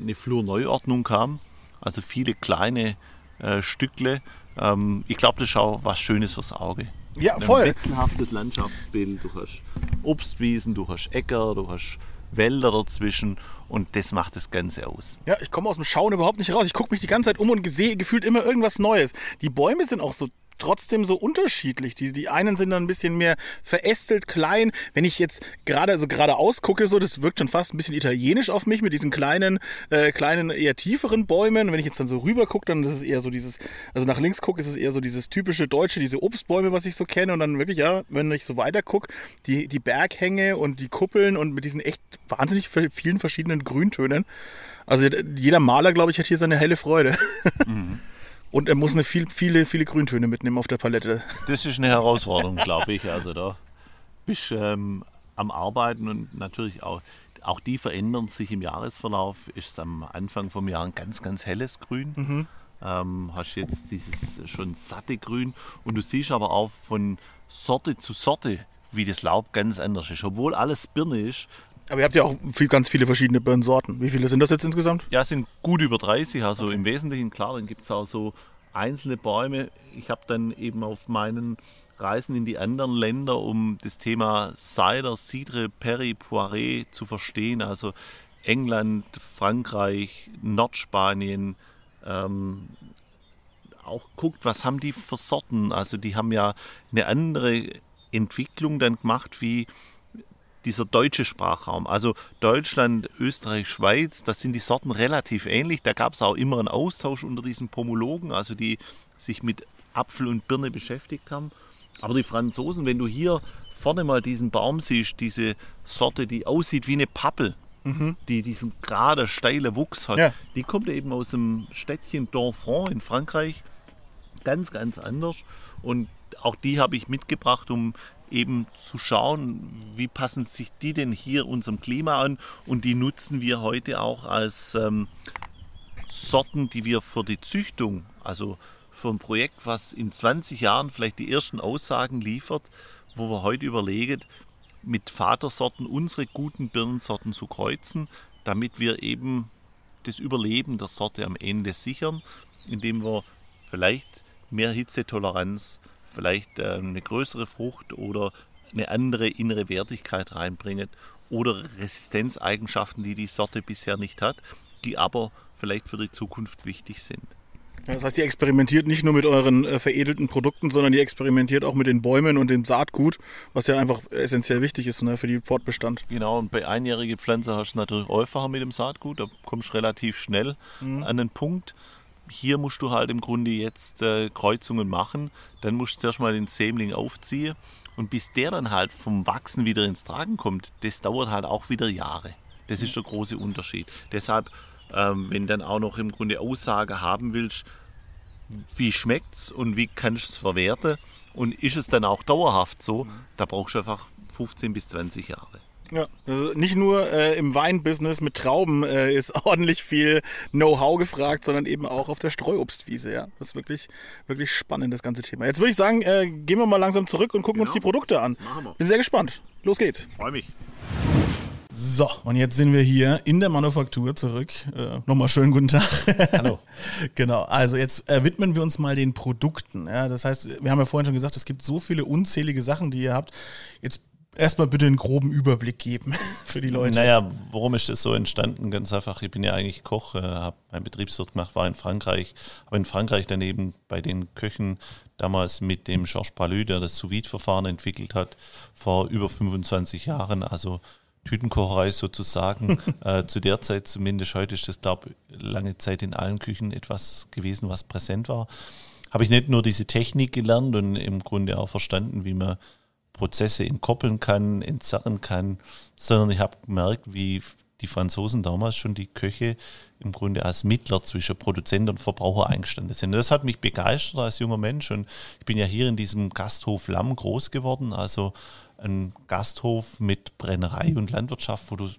eine Flurneuordnung kam, also viele kleine äh, Stückle, ähm, ich glaube, das ist auch was Schönes fürs Auge. Ja, voll. Ein wechselhaftes Landschaftsbild. Du hast Obstwiesen, du hast Äcker, du hast Wälder dazwischen und das macht das Ganze aus. Ja, ich komme aus dem Schauen überhaupt nicht raus. Ich gucke mich die ganze Zeit um und sehe gefühlt immer irgendwas Neues. Die Bäume sind auch so trotzdem so unterschiedlich. Die, die einen sind dann ein bisschen mehr verästelt, klein. Wenn ich jetzt gerade so geradeaus gucke, so, das wirkt schon fast ein bisschen italienisch auf mich mit diesen kleinen, äh, kleinen, eher tieferen Bäumen. Wenn ich jetzt dann so rüber gucke, dann ist es eher so dieses, also nach links gucke, ist es eher so dieses typische Deutsche, diese Obstbäume, was ich so kenne. Und dann wirklich, ja, wenn ich so weiter gucke, die, die Berghänge und die Kuppeln und mit diesen echt wahnsinnig vielen verschiedenen Grüntönen. Also jeder Maler, glaube ich, hat hier seine helle Freude. Mhm. Und er muss eine viel, viele, viele Grüntöne mitnehmen auf der Palette. Das ist eine Herausforderung, glaube ich. Also da bist du ähm, am Arbeiten und natürlich auch, auch die verändern sich im Jahresverlauf. Ist es am Anfang vom Jahr ein ganz, ganz helles Grün. Mhm. Ähm, hast jetzt dieses schon satte Grün und du siehst aber auch von Sorte zu Sorte, wie das Laub ganz anders ist. Obwohl alles Birne ist, aber ihr habt ja auch viel, ganz viele verschiedene Birnensorten. Wie viele sind das jetzt insgesamt? Ja, es sind gut über 30. Also okay. im Wesentlichen, klar, dann gibt es auch so einzelne Bäume. Ich habe dann eben auf meinen Reisen in die anderen Länder, um das Thema Cider, Cidre, Perry, Poiré zu verstehen. Also England, Frankreich, Nordspanien, ähm, auch guckt, was haben die für Sorten. Also die haben ja eine andere Entwicklung dann gemacht wie dieser deutsche Sprachraum. Also Deutschland, Österreich, Schweiz, das sind die Sorten relativ ähnlich. Da gab es auch immer einen Austausch unter diesen Pomologen, also die sich mit Apfel und Birne beschäftigt haben. Aber die Franzosen, wenn du hier vorne mal diesen Baum siehst, diese Sorte, die aussieht wie eine Pappel, mhm. die diesen gerade steile Wuchs hat, ja. die kommt eben aus dem Städtchen Donfront in Frankreich. Ganz, ganz anders. Und auch die habe ich mitgebracht, um eben zu schauen, wie passen sich die denn hier unserem Klima an? Und die nutzen wir heute auch als ähm, Sorten, die wir für die Züchtung, also für ein Projekt, was in 20 Jahren vielleicht die ersten Aussagen liefert, wo wir heute überlegen, mit Vatersorten unsere guten Birnensorten zu kreuzen, damit wir eben das Überleben der Sorte am Ende sichern, indem wir vielleicht mehr Hitzetoleranz, vielleicht äh, eine größere Frucht oder eine andere innere Wertigkeit reinbringen oder Resistenzeigenschaften, die die Sorte bisher nicht hat, die aber vielleicht für die Zukunft wichtig sind. Das heißt, ihr experimentiert nicht nur mit euren äh, veredelten Produkten, sondern ihr experimentiert auch mit den Bäumen und dem Saatgut, was ja einfach essentiell wichtig ist ne, für den Fortbestand. Genau, und bei einjährigen Pflanzen hast du natürlich einfacher mit dem Saatgut, da kommst du relativ schnell mhm. an den Punkt hier musst du halt im Grunde jetzt äh, Kreuzungen machen. Dann musst du zuerst mal den Sämling aufziehen. Und bis der dann halt vom Wachsen wieder ins Tragen kommt, das dauert halt auch wieder Jahre. Das ist der große Unterschied. Deshalb, ähm, wenn dann auch noch im Grunde Aussage haben willst, wie schmeckt es und wie kannst du es verwerten und ist es dann auch dauerhaft so, da brauchst du einfach 15 bis 20 Jahre. Ja, also nicht nur äh, im Weinbusiness mit Trauben äh, ist ordentlich viel Know-how gefragt, sondern eben auch auf der Streuobstwiese. Ja, das ist wirklich, wirklich spannend, das ganze Thema. Jetzt würde ich sagen, äh, gehen wir mal langsam zurück und gucken genau. uns die Produkte an. Machen wir. Bin sehr gespannt. Los geht's. Freue mich. So, und jetzt sind wir hier in der Manufaktur zurück. Äh, nochmal schönen guten Tag. Hallo. genau, also jetzt äh, widmen wir uns mal den Produkten. Ja, das heißt, wir haben ja vorhin schon gesagt, es gibt so viele unzählige Sachen, die ihr habt. Jetzt erstmal bitte einen groben Überblick geben für die Leute. Naja, warum ist das so entstanden? Ganz einfach, ich bin ja eigentlich Koch, äh, habe meinen Betriebswirt gemacht, war in Frankreich, habe in Frankreich daneben bei den Köchen damals mit dem Georges Palus, der das sous verfahren entwickelt hat, vor über 25 Jahren, also Tütenkocherei sozusagen. äh, zu der Zeit zumindest, heute ist das, glaube ich, lange Zeit in allen Küchen etwas gewesen, was präsent war. Habe ich nicht nur diese Technik gelernt und im Grunde auch verstanden, wie man Prozesse entkoppeln kann, entzerren kann, sondern ich habe gemerkt, wie die Franzosen damals schon die Köche im Grunde als Mittler zwischen Produzent und Verbraucher eingestanden sind. Das hat mich begeistert als junger Mensch und ich bin ja hier in diesem Gasthof Lamm groß geworden, also ein Gasthof mit Brennerei und Landwirtschaft, wo du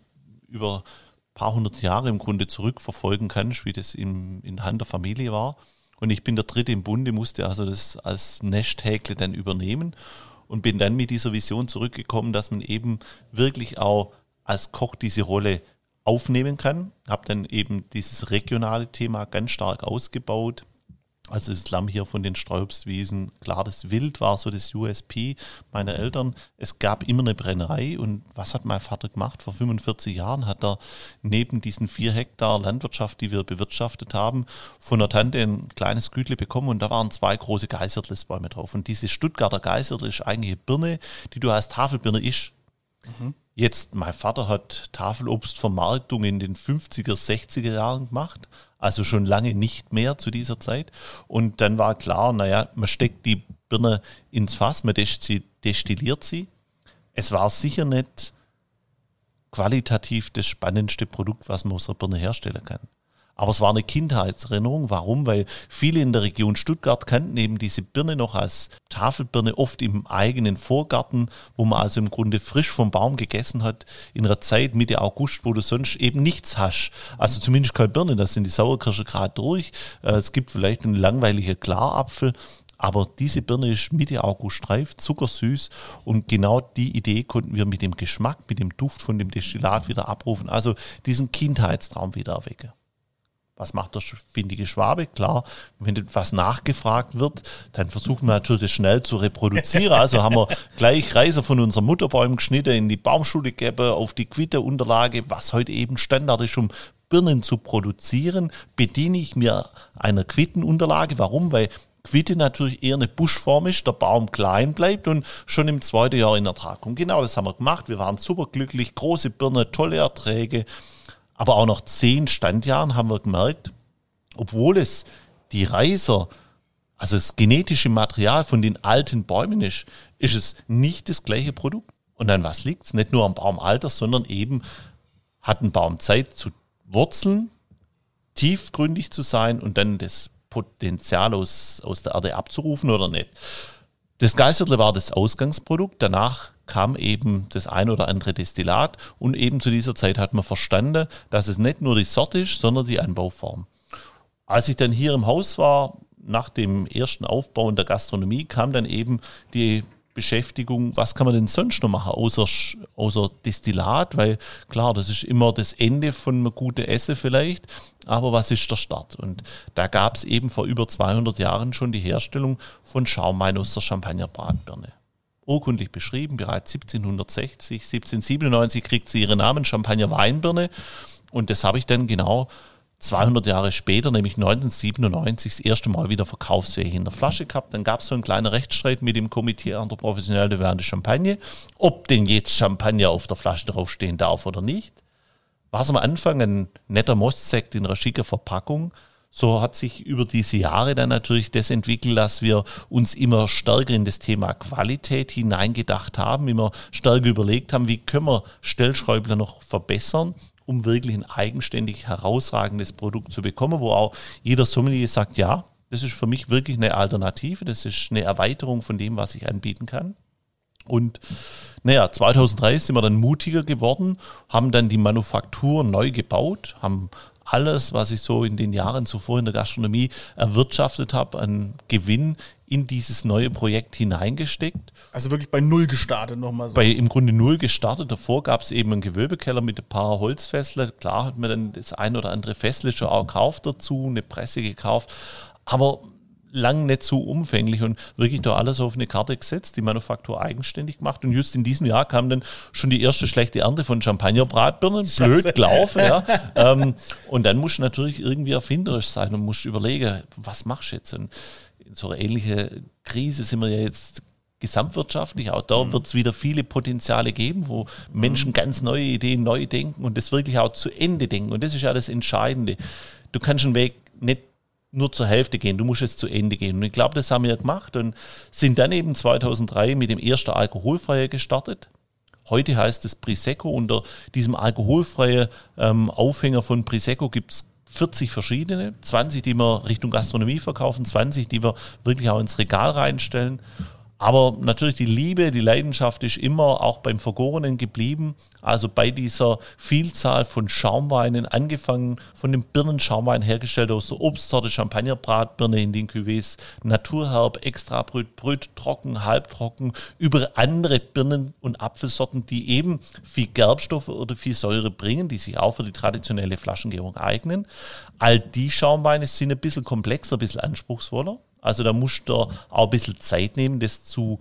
über ein paar hundert Jahre im Grunde zurückverfolgen kannst, wie das in, in Hand der Familie war. Und ich bin der Dritte im Bunde, musste also das als Nesthäkle dann übernehmen und bin dann mit dieser Vision zurückgekommen, dass man eben wirklich auch als Koch diese Rolle aufnehmen kann. Habe dann eben dieses regionale Thema ganz stark ausgebaut. Also das Lamm hier von den Sträubstwiesen, klar, das Wild war so das USP meiner Eltern. Es gab immer eine Brennerei und was hat mein Vater gemacht? Vor 45 Jahren hat er neben diesen vier Hektar Landwirtschaft, die wir bewirtschaftet haben, von der Tante ein kleines Gütle bekommen und da waren zwei große Geisertlesbäume drauf. Und diese Stuttgarter Geisertle ist eigentlich eine Birne, die du als Tafelbirne isch. Mhm. Jetzt, mein Vater hat Tafelobstvermarktung in den 50er, 60er Jahren gemacht, also schon lange nicht mehr zu dieser Zeit. Und dann war klar, naja, man steckt die Birne ins Fass, man destilliert sie. Es war sicher nicht qualitativ das spannendste Produkt, was man aus der Birne herstellen kann. Aber es war eine Kindheitserinnerung. Warum? Weil viele in der Region Stuttgart kannten eben diese Birne noch als Tafelbirne, oft im eigenen Vorgarten, wo man also im Grunde frisch vom Baum gegessen hat, in einer Zeit Mitte August, wo du sonst eben nichts hast. Also zumindest keine Birne, da sind die Sauerkirsche gerade durch. Äh, es gibt vielleicht einen langweiligen Klarapfel, aber diese Birne ist Mitte August reif, zuckersüß und genau die Idee konnten wir mit dem Geschmack, mit dem Duft von dem Destillat wieder abrufen. Also diesen Kindheitstraum wieder erwecken. Was macht der findige Schwabe? Klar, wenn etwas nachgefragt wird, dann versuchen wir natürlich das schnell zu reproduzieren. Also haben wir gleich Reiser von unseren Mutterbäumen geschnitten, in die Baumschule gegeben, auf die Quitteunterlage, was heute eben Standard ist, um Birnen zu produzieren, bediene ich mir einer Quittenunterlage. Warum? Weil Quitte natürlich eher eine Buschform ist, der Baum klein bleibt und schon im zweiten Jahr in Ertrag kommt. Genau das haben wir gemacht. Wir waren superglücklich, große Birne, tolle Erträge. Aber auch nach zehn Standjahren haben wir gemerkt, obwohl es die Reiser, also das genetische Material von den alten Bäumen ist, ist es nicht das gleiche Produkt. Und an was liegt es? Nicht nur am Baumalter, sondern eben hat ein Baum Zeit zu wurzeln, tiefgründig zu sein und dann das Potenzial aus, aus der Erde abzurufen oder nicht. Das Geisterle war das Ausgangsprodukt. Danach kam eben das ein oder andere Destillat und eben zu dieser Zeit hat man verstanden, dass es nicht nur die Sorte ist, sondern die Anbauform. Als ich dann hier im Haus war, nach dem ersten Aufbau in der Gastronomie, kam dann eben die Beschäftigung, was kann man denn sonst noch machen, außer, außer Destillat, weil klar, das ist immer das Ende von einem guten Essen vielleicht, aber was ist der Start? Und da gab es eben vor über 200 Jahren schon die Herstellung von Schaumwein aus der Champagner-Bratbirne urkundlich beschrieben, bereits 1760, 1797 kriegt sie ihren Namen, Champagner Weinbirne. Und das habe ich dann genau 200 Jahre später, nämlich 1997, das erste Mal wieder verkaufsfähig in der Flasche gehabt. Dann gab es so einen kleinen Rechtsstreit mit dem Komitee an der Professionelle de de Champagne, ob denn jetzt Champagner auf der Flasche draufstehen darf oder nicht. War es am Anfang ein netter Mostsekt in einer schicker Verpackung so hat sich über diese Jahre dann natürlich das entwickelt, dass wir uns immer stärker in das Thema Qualität hineingedacht haben, immer stärker überlegt haben, wie können wir Stellschräubler noch verbessern, um wirklich ein eigenständig herausragendes Produkt zu bekommen, wo auch jeder Sommelier sagt, ja, das ist für mich wirklich eine Alternative, das ist eine Erweiterung von dem, was ich anbieten kann. Und naja, 2003 sind wir dann mutiger geworden, haben dann die Manufaktur neu gebaut, haben alles, was ich so in den Jahren zuvor in der Gastronomie erwirtschaftet habe, an Gewinn in dieses neue Projekt hineingesteckt. Also wirklich bei Null gestartet nochmal so. Bei im Grunde Null gestartet. Davor gab es eben einen Gewölbekeller mit ein paar Holzfässle. Klar hat man dann das ein oder andere Fässle schon auch gekauft dazu, eine Presse gekauft. Aber lang nicht so umfänglich und wirklich da alles auf eine Karte gesetzt, die Manufaktur eigenständig gemacht. Und just in diesem Jahr kam dann schon die erste schlechte Ernte von Champagnerbratbirnen. Blöd gelaufen, ja. ähm, und dann musst du natürlich irgendwie erfinderisch sein und musst überlegen, was machst du jetzt? Und in so einer ähnlichen Krise sind wir ja jetzt gesamtwirtschaftlich. Auch da wird es wieder viele Potenziale geben, wo Menschen ganz neue Ideen neu denken und das wirklich auch zu Ende denken. Und das ist ja das Entscheidende. Du kannst einen Weg nicht nur zur Hälfte gehen, du musst es zu Ende gehen. Und ich glaube, das haben wir gemacht und sind dann eben 2003 mit dem ersten Alkoholfreie gestartet. Heute heißt es Prisecco. Unter diesem alkoholfreien ähm, Aufhänger von Prisecco gibt es 40 verschiedene, 20, die wir Richtung Gastronomie verkaufen, 20, die wir wirklich auch ins Regal reinstellen. Aber natürlich die Liebe, die Leidenschaft ist immer auch beim Vergorenen geblieben. Also bei dieser Vielzahl von Schaumweinen, angefangen von dem Birnenschaumwein hergestellt aus der Obstsorte Champagnerbratbirne in den Cuvées, Naturherb, Extrabrüt, Brüt, trocken, halbtrocken, über andere Birnen- und Apfelsorten, die eben viel Gerbstoffe oder viel Säure bringen, die sich auch für die traditionelle Flaschengärung eignen. All die Schaumweine sind ein bisschen komplexer, ein bisschen anspruchsvoller. Also da musst du auch ein bisschen Zeit nehmen, das zu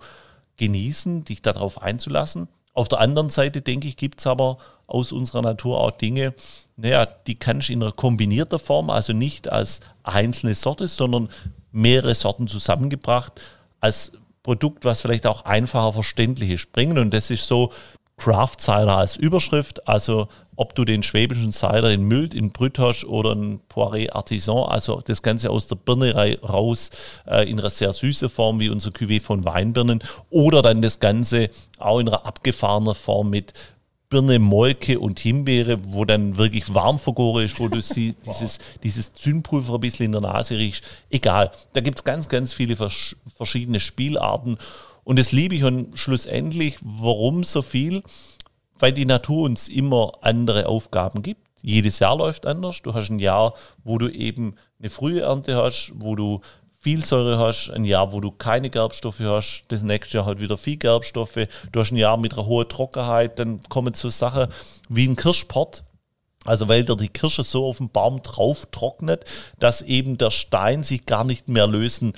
genießen, dich darauf einzulassen. Auf der anderen Seite, denke ich, gibt es aber aus unserer Natur auch Dinge, naja, die kannst du in einer kombinierter Form, also nicht als einzelne Sorte, sondern mehrere Sorten zusammengebracht, als Produkt, was vielleicht auch einfacher verständlich ist, bringen. Und das ist so Craft Cider als Überschrift, also ob du den schwäbischen Cider in Müld, in Brüt hast oder ein Poiré Artisan, also das Ganze aus der Birne raus äh, in einer sehr süße Form wie unser Cuvée von Weinbirnen oder dann das Ganze auch in einer abgefahrenen Form mit Birne, Molke und Himbeere, wo dann wirklich warm vergoren ist, wo du sie, dieses, dieses Zündpulver ein bisschen in der Nase riechst. Egal, da gibt es ganz, ganz viele vers verschiedene Spielarten und das liebe ich und schlussendlich, warum so viel? Weil die Natur uns immer andere Aufgaben gibt. Jedes Jahr läuft anders. Du hast ein Jahr, wo du eben eine frühe Ernte hast, wo du viel Säure hast, ein Jahr, wo du keine Gerbstoffe hast, das nächste Jahr halt wieder viel Gerbstoffe. Du hast ein Jahr mit einer hohen Trockenheit, dann kommen so Sachen wie ein Kirschport. Also weil dir die Kirsche so auf dem Baum drauf trocknet, dass eben der Stein sich gar nicht mehr lösen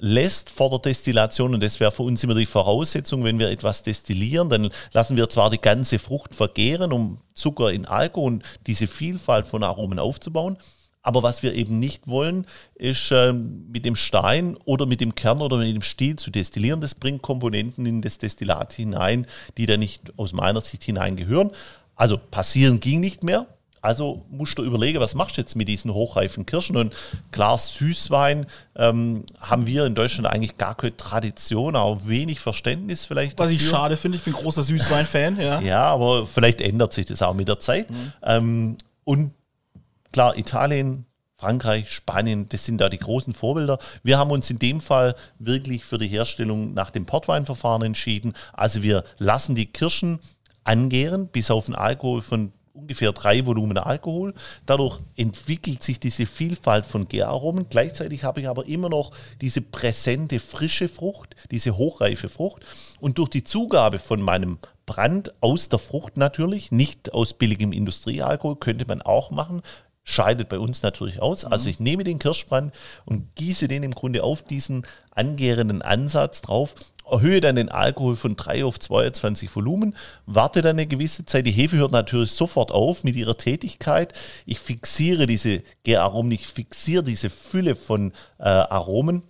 lässt vor der Destillation, und das wäre für uns immer die Voraussetzung, wenn wir etwas destillieren, dann lassen wir zwar die ganze Frucht vergehren, um Zucker in Alkohol und diese Vielfalt von Aromen aufzubauen, aber was wir eben nicht wollen, ist äh, mit dem Stein oder mit dem Kern oder mit dem Stiel zu destillieren. Das bringt Komponenten in das Destillat hinein, die da nicht aus meiner Sicht hineingehören. Also passieren ging nicht mehr. Also musst du überlegen, was machst du jetzt mit diesen hochreifen Kirschen? Und klar, Süßwein ähm, haben wir in Deutschland eigentlich gar keine Tradition, auch wenig Verständnis vielleicht. Was dafür. ich schade finde, ich bin großer Süßwein-Fan. Ja. ja, aber vielleicht ändert sich das auch mit der Zeit. Mhm. Ähm, und klar, Italien, Frankreich, Spanien, das sind da die großen Vorbilder. Wir haben uns in dem Fall wirklich für die Herstellung nach dem Portweinverfahren entschieden. Also wir lassen die Kirschen angären bis auf einen Alkohol von ungefähr drei Volumen Alkohol. Dadurch entwickelt sich diese Vielfalt von Gäraromen. Gleichzeitig habe ich aber immer noch diese präsente, frische Frucht, diese hochreife Frucht. Und durch die Zugabe von meinem Brand aus der Frucht natürlich, nicht aus billigem Industriealkohol, könnte man auch machen, scheidet bei uns natürlich aus. Also ich nehme den Kirschbrand und gieße den im Grunde auf diesen angärenden Ansatz drauf erhöhe dann den Alkohol von 3 auf 22 Volumen, warte dann eine gewisse Zeit. Die Hefe hört natürlich sofort auf mit ihrer Tätigkeit. Ich fixiere diese Gäraromen, ich fixiere diese Fülle von äh, Aromen.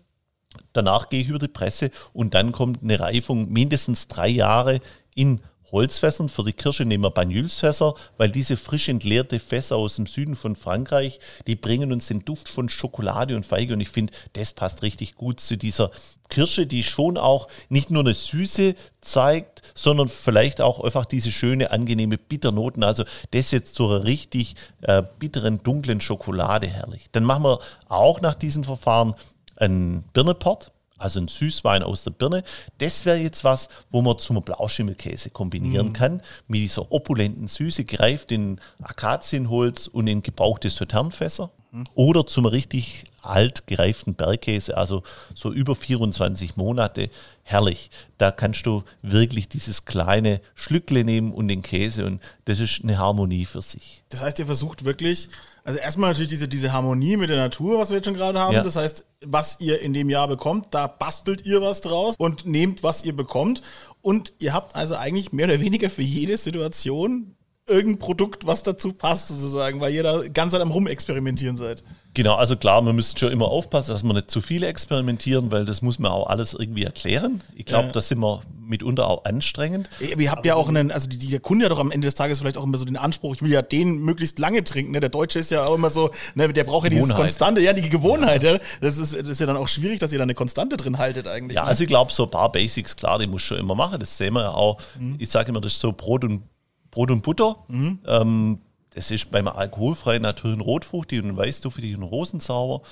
Danach gehe ich über die Presse und dann kommt eine Reifung mindestens drei Jahre in Holzfässern. Für die Kirsche nehmen wir Banyulsfässer, weil diese frisch entleerte Fässer aus dem Süden von Frankreich, die bringen uns den Duft von Schokolade und Feige. Und ich finde, das passt richtig gut zu dieser Kirsche, die schon auch nicht nur eine Süße zeigt, sondern vielleicht auch einfach diese schöne, angenehme Bitternoten. Also das jetzt zur richtig äh, bitteren, dunklen Schokolade herrlich. Dann machen wir auch nach diesem Verfahren einen Birneport also ein Süßwein aus der Birne. Das wäre jetzt was, wo man zum Blauschimmelkäse kombinieren mhm. kann. Mit dieser opulenten Süße greift in Akazienholz und in gebrauchte Sauternfässer. Mhm. Oder zum richtig alt gereiften Bergkäse, also so über 24 Monate, herrlich. Da kannst du wirklich dieses kleine Schlückle nehmen und den Käse und das ist eine Harmonie für sich. Das heißt, ihr versucht wirklich, also erstmal natürlich diese, diese Harmonie mit der Natur, was wir jetzt schon gerade haben. Ja. Das heißt, was ihr in dem Jahr bekommt, da bastelt ihr was draus und nehmt, was ihr bekommt. Und ihr habt also eigentlich mehr oder weniger für jede Situation irgendein Produkt, was dazu passt, sozusagen, weil ihr da ganz am Rumexperimentieren seid. Genau, also klar, man müsste schon immer aufpassen, dass man nicht zu viel experimentieren, weil das muss man auch alles irgendwie erklären. Ich glaube, ja. das sind wir mitunter auch anstrengend. Ihr habt ja auch einen, also die, die, der Kunde hat doch am Ende des Tages vielleicht auch immer so den Anspruch, ich will ja den möglichst lange trinken. Ne? Der Deutsche ist ja auch immer so, ne, der braucht ja dieses Konstante, ja, die Gewohnheit. Ja. Das, ist, das ist ja dann auch schwierig, dass ihr da eine Konstante drin haltet eigentlich. Ja, ne? also ich glaube, so ein paar Basics, klar, die muss schon immer machen. Das sehen wir ja auch. Mhm. Ich sage immer, das ist so Brot und, Brot und Butter. Mhm. Ähm, das ist beim alkoholfreien natürlich ein Rotfruchtig und ein Weißduftig und Rosensauer.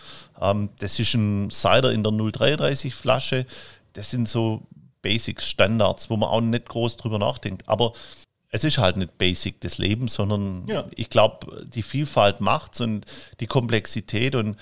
Ähm, das ist ein Cider in der 033 Flasche. Das sind so Basics, Standards, wo man auch nicht groß drüber nachdenkt. Aber es ist halt nicht Basic des Lebens, sondern ja. ich glaube, die Vielfalt macht's und die Komplexität und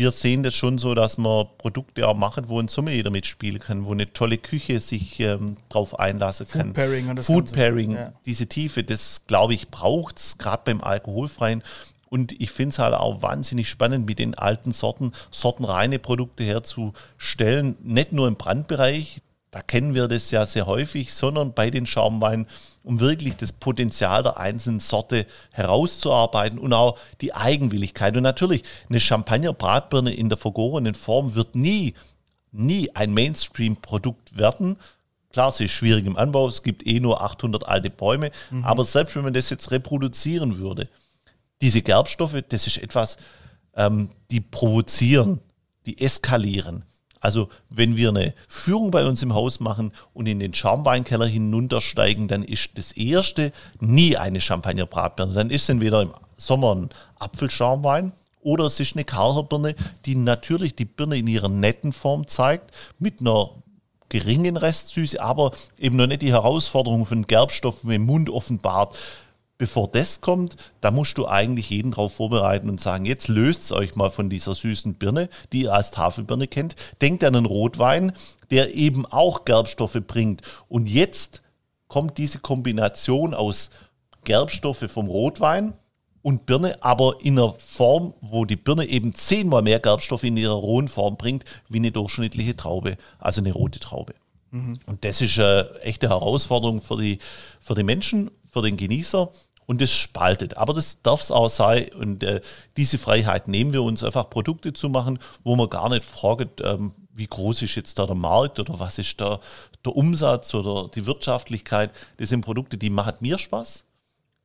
wir sehen das schon so, dass man Produkte auch machen, wo ein Sommelier mitspielen kann, wo eine tolle Küche sich ähm, drauf einlassen kann. Food Pairing und das Food Ganze. Pairing, ja. diese Tiefe, das glaube ich braucht es, gerade beim Alkoholfreien. Und ich finde es halt auch wahnsinnig spannend, mit den alten Sorten, sortenreine Produkte herzustellen. Nicht nur im Brandbereich, da kennen wir das ja sehr häufig, sondern bei den Schaumweinen, um wirklich das Potenzial der einzelnen Sorte herauszuarbeiten und auch die Eigenwilligkeit. Und natürlich, eine Champagner-Bratbirne in der vergorenen Form wird nie, nie ein Mainstream-Produkt werden. Klar, sie ist schwierig im Anbau, es gibt eh nur 800 alte Bäume, mhm. aber selbst wenn man das jetzt reproduzieren würde, diese Gerbstoffe, das ist etwas, ähm, die provozieren, die eskalieren. Also wenn wir eine Führung bei uns im Haus machen und in den Schaumweinkeller hinuntersteigen, dann ist das erste nie eine Champagner-Bratbirne. Dann ist es entweder im Sommer ein Apfelschaumwein oder es ist eine Karherbirne, die natürlich die Birne in ihrer netten Form zeigt, mit einer geringen Restsüße, aber eben noch nicht die Herausforderung von Gerbstoffen im Mund offenbart bevor das kommt, da musst du eigentlich jeden darauf vorbereiten und sagen, jetzt löst es euch mal von dieser süßen Birne, die ihr als Tafelbirne kennt. Denkt an einen Rotwein, der eben auch Gerbstoffe bringt. Und jetzt kommt diese Kombination aus Gerbstoffe vom Rotwein und Birne, aber in einer Form, wo die Birne eben zehnmal mehr Gerbstoffe in ihrer rohen Form bringt, wie eine durchschnittliche Traube, also eine rote Traube. Mhm. Und das ist eine echte Herausforderung für die, für die Menschen, für den Genießer und das spaltet. Aber das darf es auch sein. Und äh, diese Freiheit nehmen wir uns, einfach Produkte zu machen, wo man gar nicht fragt, ähm, wie groß ist jetzt da der Markt oder was ist da der Umsatz oder die Wirtschaftlichkeit. Das sind Produkte, die machen mir Spaß.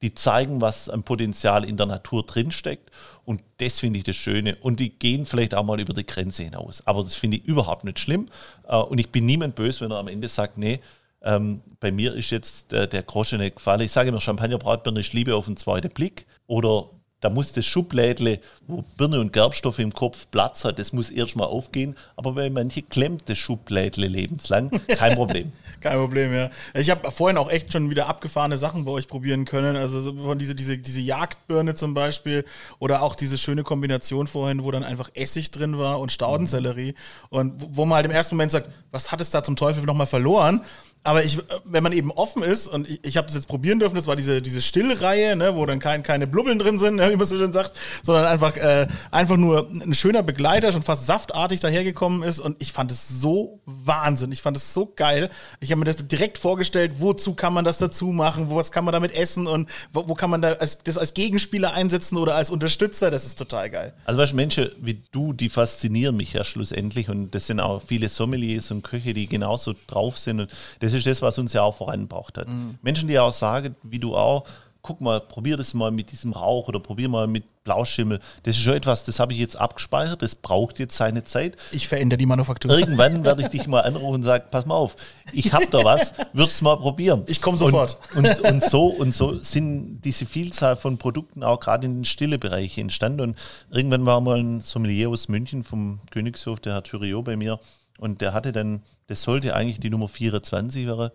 Die zeigen, was ein Potenzial in der Natur drinsteckt. Und das finde ich das Schöne. Und die gehen vielleicht auch mal über die Grenze hinaus. Aber das finde ich überhaupt nicht schlimm. Äh, und ich bin niemand böse, wenn er am Ende sagt, nee, ähm, bei mir ist jetzt äh, der Groschen nicht gefallen. Ich sage immer, Champagnerbratbirne ist Liebe auf den zweiten Blick. Oder da muss das Schublädle, wo Birne und Gerbstoffe im Kopf Platz hat, das muss erstmal aufgehen. Aber bei manchen klemmt das Schublädle lebenslang. Kein Problem. Kein Problem, ja. Ich habe vorhin auch echt schon wieder abgefahrene Sachen bei euch probieren können. Also von diese, diese, diese Jagdbirne zum Beispiel oder auch diese schöne Kombination vorhin, wo dann einfach Essig drin war und Staudensellerie. Und wo man halt im ersten Moment sagt, was hat es da zum Teufel nochmal verloren? Aber ich, wenn man eben offen ist, und ich, ich habe das jetzt probieren dürfen, das war diese, diese Stillreihe, ne, wo dann kein, keine Blubbeln drin sind, ne, wie man so schön sagt, sondern einfach, äh, einfach nur ein schöner Begleiter, schon fast saftartig dahergekommen ist. Und ich fand es so Wahnsinn. Ich fand es so geil. Ich habe mir das direkt vorgestellt, wozu kann man das dazu machen, was kann man damit essen und wo, wo kann man da als, das als Gegenspieler einsetzen oder als Unterstützer. Das ist total geil. Also weißt du, Menschen wie du, die faszinieren mich ja schlussendlich. Und das sind auch viele Sommeliers und Köche, die genauso drauf sind. Und das ist das, was uns ja auch vorangebracht hat. Mhm. Menschen, die auch sagen, wie du auch, guck mal, probier das mal mit diesem Rauch oder probier mal mit Blauschimmel. Das ist schon etwas, das habe ich jetzt abgespeichert, das braucht jetzt seine Zeit. Ich verändere die Manufaktur. Irgendwann werde ich dich mal anrufen und sagen, pass mal auf, ich habe da was, würdest mal probieren. Ich komme sofort. Und, und, und, so, und so sind diese Vielzahl von Produkten auch gerade in den stille Bereichen entstanden. Und irgendwann war mal ein Sommelier aus München vom Königshof, der Herr Thüriot bei mir, und der hatte dann, das sollte eigentlich die Nummer 24 wäre,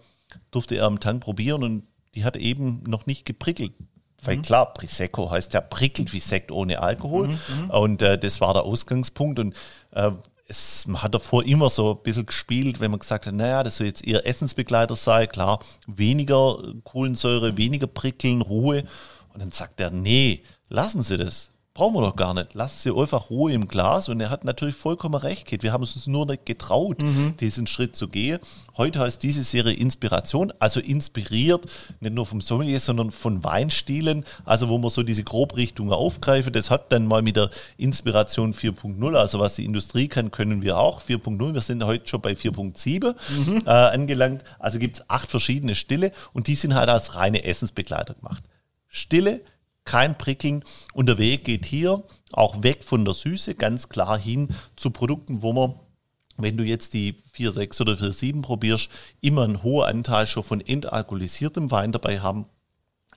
durfte er am Tank probieren und die hat eben noch nicht geprickelt. Weil mhm. klar, Prosecco heißt ja prickelt wie Sekt ohne Alkohol. Mhm, mhm. und äh, das war der Ausgangspunkt. Und äh, es, man hat davor immer so ein bisschen gespielt, wenn man gesagt hat, naja, das soll jetzt eher Essensbegleiter sein. Klar, weniger Kohlensäure, weniger prickeln, Ruhe. Und dann sagt er, nee, lassen Sie das brauchen wir doch gar nicht. Lasst sie einfach Ruhe im Glas. Und er hat natürlich vollkommen recht, Kate. Wir haben uns nur nicht getraut, mhm. diesen Schritt zu gehen. Heute heißt diese Serie Inspiration, also inspiriert nicht nur vom Sommelier, sondern von Weinstilen, also wo man so diese Grobrichtungen aufgreifen. Das hat dann mal mit der Inspiration 4.0, also was die Industrie kann, können wir auch. 4.0, wir sind heute schon bei 4.7 mhm. äh, angelangt. Also gibt es acht verschiedene Stille und die sind halt als reine Essensbegleiter gemacht. Stille, kein Prickeln. Und der Weg geht hier auch weg von der Süße, ganz klar hin zu Produkten, wo man, wenn du jetzt die 4,6 oder 4,7 probierst, immer einen hohen Anteil schon von entalkoholisiertem Wein dabei haben,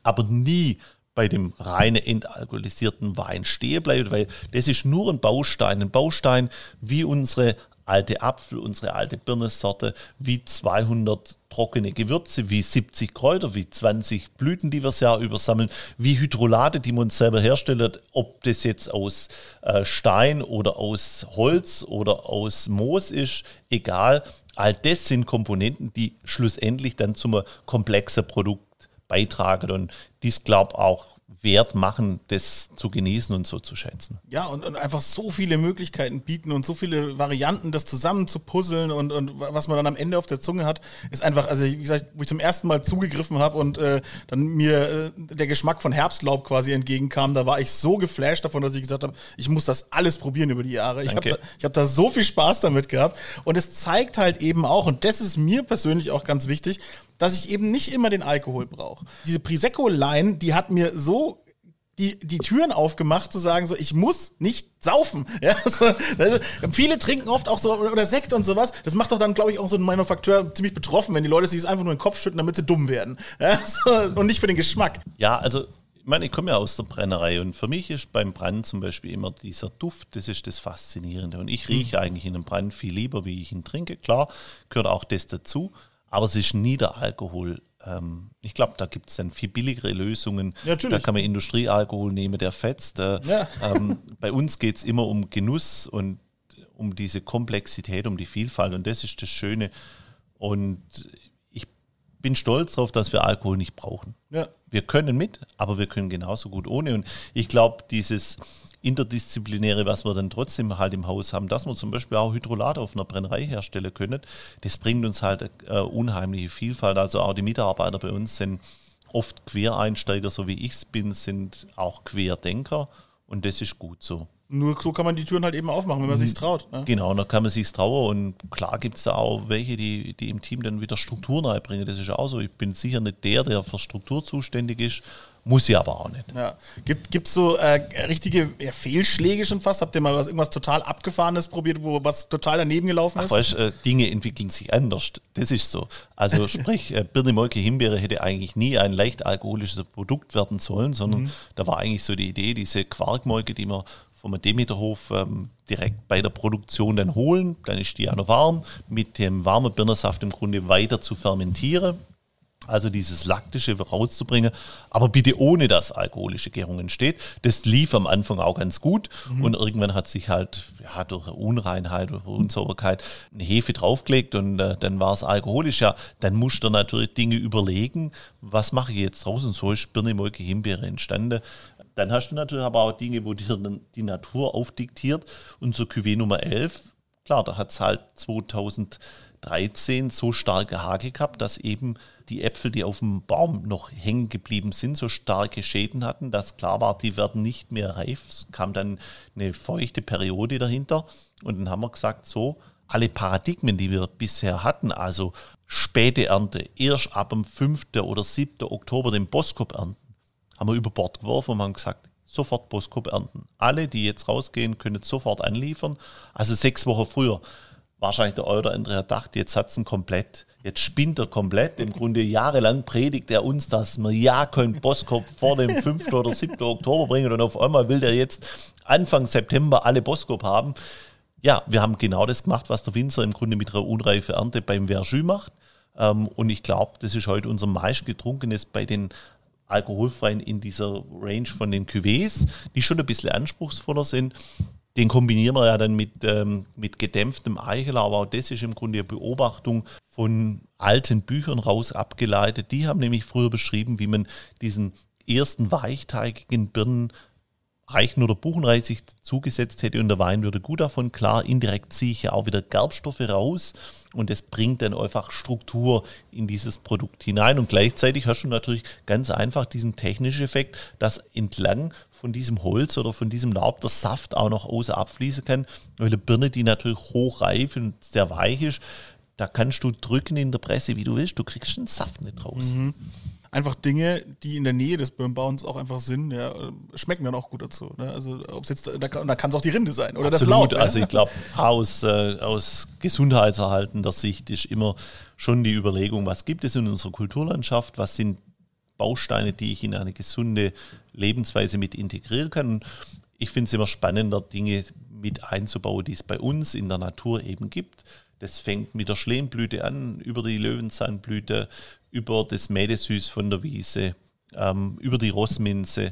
aber nie bei dem reinen entalkoholisierten Wein stehen bleibt, weil das ist nur ein Baustein, ein Baustein wie unsere alte Apfel, unsere alte Birnesorte, wie 200 trockene Gewürze, wie 70 Kräuter, wie 20 Blüten, die wir das Jahr übersammeln, wie Hydrolate, die man selber herstellt, ob das jetzt aus äh, Stein oder aus Holz oder aus Moos ist, egal. All das sind Komponenten, die schlussendlich dann zum komplexen Produkt beitragen. Und dies glaube auch wert machen, das zu genießen und so zu schätzen. Ja, und, und, einfach so viele Möglichkeiten bieten und so viele Varianten, das zusammen zu puzzeln und, und was man dann am Ende auf der Zunge hat, ist einfach, also wie gesagt, wo ich zum ersten Mal zugegriffen habe und äh, dann mir äh, der Geschmack von Herbstlaub quasi entgegenkam, da war ich so geflasht davon, dass ich gesagt habe, ich muss das alles probieren über die Jahre. Ich habe da, hab da so viel Spaß damit gehabt und es zeigt halt eben auch, und das ist mir persönlich auch ganz wichtig, dass ich eben nicht immer den Alkohol brauche. Diese Prisecco-Line, die hat mir so die, die Türen aufgemacht, zu sagen, so, ich muss nicht saufen. Ja, so, also, viele trinken oft auch so, oder Sekt und sowas. Das macht doch dann, glaube ich, auch so einen Manufakteur ziemlich betroffen, wenn die Leute sich einfach nur in den Kopf schütten, damit sie dumm werden. Ja, so, und nicht für den Geschmack. Ja, also, ich meine, ich komme ja aus der Brennerei und für mich ist beim Brand zum Beispiel immer dieser Duft, das ist das Faszinierende. Und ich rieche mhm. eigentlich in einem Brand viel lieber, wie ich ihn trinke. Klar, gehört auch das dazu, aber es ist nie der Alkohol ähm, ich glaube, da gibt es dann viel billigere Lösungen. Ja, da kann man Industriealkohol nehmen, der fetzt. Äh, ja. ähm, bei uns geht es immer um Genuss und um diese Komplexität, um die Vielfalt. Und das ist das Schöne. Und ich bin stolz darauf, dass wir Alkohol nicht brauchen. Ja. Wir können mit, aber wir können genauso gut ohne. Und ich glaube, dieses Interdisziplinäre, was wir dann trotzdem halt im Haus haben, dass wir zum Beispiel auch Hydrolat auf einer Brennerei herstellen können, das bringt uns halt eine äh, unheimliche Vielfalt. Also auch die Mitarbeiter bei uns sind oft Quereinsteiger, so wie ich es bin, sind auch Querdenker und das ist gut so. Nur so kann man die Türen halt eben aufmachen, wenn man sich traut. Ne? Genau, da kann man sich trauen und klar gibt es da auch welche, die, die im Team dann wieder Strukturen reinbringen. Das ist auch so. Ich bin sicher nicht der, der für Struktur zuständig ist, muss sie aber auch nicht. Ja. Gibt es so äh, richtige ja, Fehlschläge schon fast? Habt ihr mal was, irgendwas total Abgefahrenes probiert, wo was total daneben gelaufen ist? Ach, weißt, äh, Dinge entwickeln sich anders. Das ist so. Also sprich, äh, Birne Molke Himbeere hätte eigentlich nie ein leicht alkoholisches Produkt werden sollen, sondern mhm. da war eigentlich so die Idee, diese Quarkmolke, die man vom Demeterhof ähm, direkt bei der Produktion dann holen, dann ist die ja noch warm, mit dem warmen Birnersaft im Grunde weiter zu fermentieren also dieses Laktische rauszubringen, aber bitte ohne dass alkoholische Gärung entsteht. Das lief am Anfang auch ganz gut mhm. und irgendwann hat sich halt ja, durch Unreinheit oder Unsauberkeit eine Hefe draufgelegt und äh, dann war es alkoholisch. Ja, dann musst du natürlich Dinge überlegen, was mache ich jetzt draus und so ist Birne, Molke, Himbeere entstanden. Dann hast du natürlich aber auch Dinge, wo dir die Natur aufdiktiert. Unser Cuvée Nummer 11, klar, da hat es halt 2000 13 so starke Hagel gehabt, dass eben die Äpfel, die auf dem Baum noch hängen geblieben sind, so starke Schäden hatten, dass klar war, die werden nicht mehr reif. Es kam dann eine feuchte Periode dahinter und dann haben wir gesagt, so, alle Paradigmen, die wir bisher hatten, also späte Ernte, erst ab dem 5. oder 7. Oktober den Boskop ernten, haben wir über Bord geworfen und haben gesagt, sofort Boskop ernten. Alle, die jetzt rausgehen, können sofort anliefern. Also sechs Wochen früher wahrscheinlich der andere hat gedacht, jetzt hat es ihn komplett, jetzt spinnt er komplett. Im Grunde jahrelang predigt er uns, dass wir ja keinen Boskop vor dem 5. oder 7. Oktober bringen und auf einmal will der jetzt Anfang September alle Boskop haben. Ja, wir haben genau das gemacht, was der Winzer im Grunde mit einer unreifen Ernte beim Verjus macht. Ähm, und ich glaube, das ist heute unser meistgetrunkenes bei den alkoholfreien in dieser Range von den Cuvées, die schon ein bisschen anspruchsvoller sind den kombinieren wir ja dann mit, ähm, mit gedämpftem Eichel, aber auch das ist im Grunde eine Beobachtung von alten Büchern raus abgeleitet. Die haben nämlich früher beschrieben, wie man diesen ersten weichteigigen Birnen Eichen- oder Buchenreisig zugesetzt hätte und der Wein würde gut davon. Klar, indirekt ziehe ich ja auch wieder Gerbstoffe raus und es bringt dann einfach Struktur in dieses Produkt hinein. Und gleichzeitig hast du natürlich ganz einfach diesen technischen Effekt, dass entlang von diesem Holz oder von diesem Laub der Saft auch noch außen abfließen kann, weil eine Birne, die natürlich hochreif und sehr weich ist, da kannst du drücken in der Presse, wie du willst, du kriegst den Saft nicht raus. Mhm einfach Dinge, die in der Nähe des Birnbauens auch einfach sind, ja, schmecken dann auch gut dazu. Ne? Also ob jetzt, da, da kann es auch die Rinde sein oder Absolut. das Laub. Ne? Also ich glaube, aus, äh, aus gesundheitserhaltender Sicht ist immer schon die Überlegung, was gibt es in unserer Kulturlandschaft, was sind Bausteine, die ich in eine gesunde Lebensweise mit integrieren kann. Und ich finde es immer spannender, Dinge mit einzubauen, die es bei uns in der Natur eben gibt. Das fängt mit der Schlehmblüte an, über die Löwenzahnblüte, über das Mädesüß von der Wiese, ähm, über die Rossminze,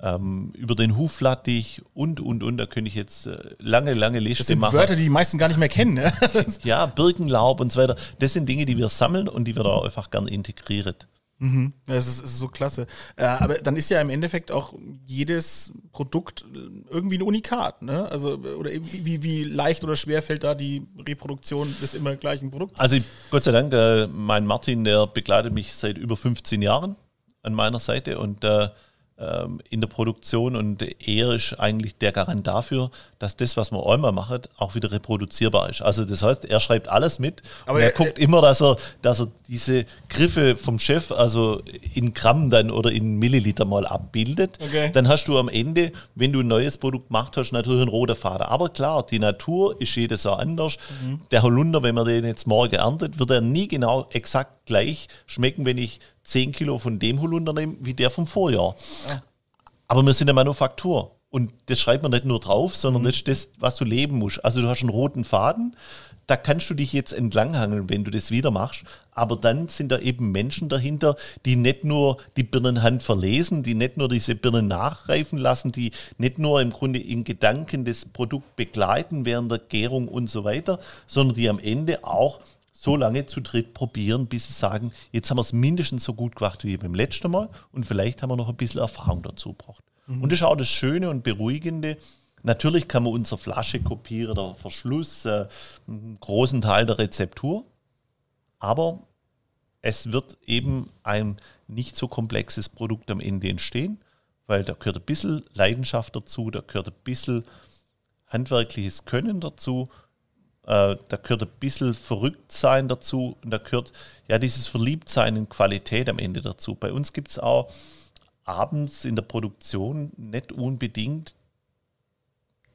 ähm, über den Huflattich und, und, und. Da könnte ich jetzt äh, lange, lange Liste das sind machen. Wörter, die die meisten gar nicht mehr kennen. Ne? ja, Birkenlaub und so weiter. Das sind Dinge, die wir sammeln und die wir da einfach gerne integrieren. Mhm. Das ist, ist, so klasse. Äh, aber dann ist ja im Endeffekt auch jedes Produkt irgendwie ein Unikat, ne? Also, oder wie, wie leicht oder schwer fällt da die Reproduktion des immer gleichen Produkts? Also, Gott sei Dank, äh, mein Martin, der begleitet mich seit über 15 Jahren an meiner Seite und äh, in der Produktion und er ist eigentlich der Garant dafür, dass das, was man einmal macht, auch wieder reproduzierbar ist. Also das heißt, er schreibt alles mit Aber er, er guckt immer, dass er, dass er diese Griffe vom Chef also in Gramm dann oder in Milliliter mal abbildet. Okay. Dann hast du am Ende, wenn du ein neues Produkt gemacht hast, natürlich einen roten Faden. Aber klar, die Natur ist jedes Jahr anders. Mhm. Der Holunder, wenn man den jetzt morgen erntet, wird er nie genau exakt gleich schmecken, wenn ich 10 Kilo von dem Holunder nehmen wie der vom Vorjahr. Ja. Aber wir sind eine Manufaktur. Und das schreibt man nicht nur drauf, sondern mhm. das ist das, was du leben musst. Also du hast einen roten Faden, da kannst du dich jetzt entlanghangeln, wenn du das wieder machst. Aber dann sind da eben Menschen dahinter, die nicht nur die Birnenhand verlesen, die nicht nur diese Birnen nachreifen lassen, die nicht nur im Grunde in Gedanken das Produkt begleiten während der Gärung und so weiter, sondern die am Ende auch so lange zu dritt probieren, bis sie sagen, jetzt haben wir es mindestens so gut gemacht wie beim letzten Mal und vielleicht haben wir noch ein bisschen Erfahrung dazu gebraucht. Mhm. Und das ist auch das Schöne und Beruhigende. Natürlich kann man unsere Flasche kopieren, der Verschluss, äh, einen großen Teil der Rezeptur, aber es wird eben ein nicht so komplexes Produkt am Ende entstehen, weil da gehört ein bisschen Leidenschaft dazu, da gehört ein bisschen handwerkliches Können dazu äh, da gehört ein bisschen Verrücktsein dazu und da gehört ja dieses Verliebtsein in Qualität am Ende dazu. Bei uns gibt es auch abends in der Produktion nicht unbedingt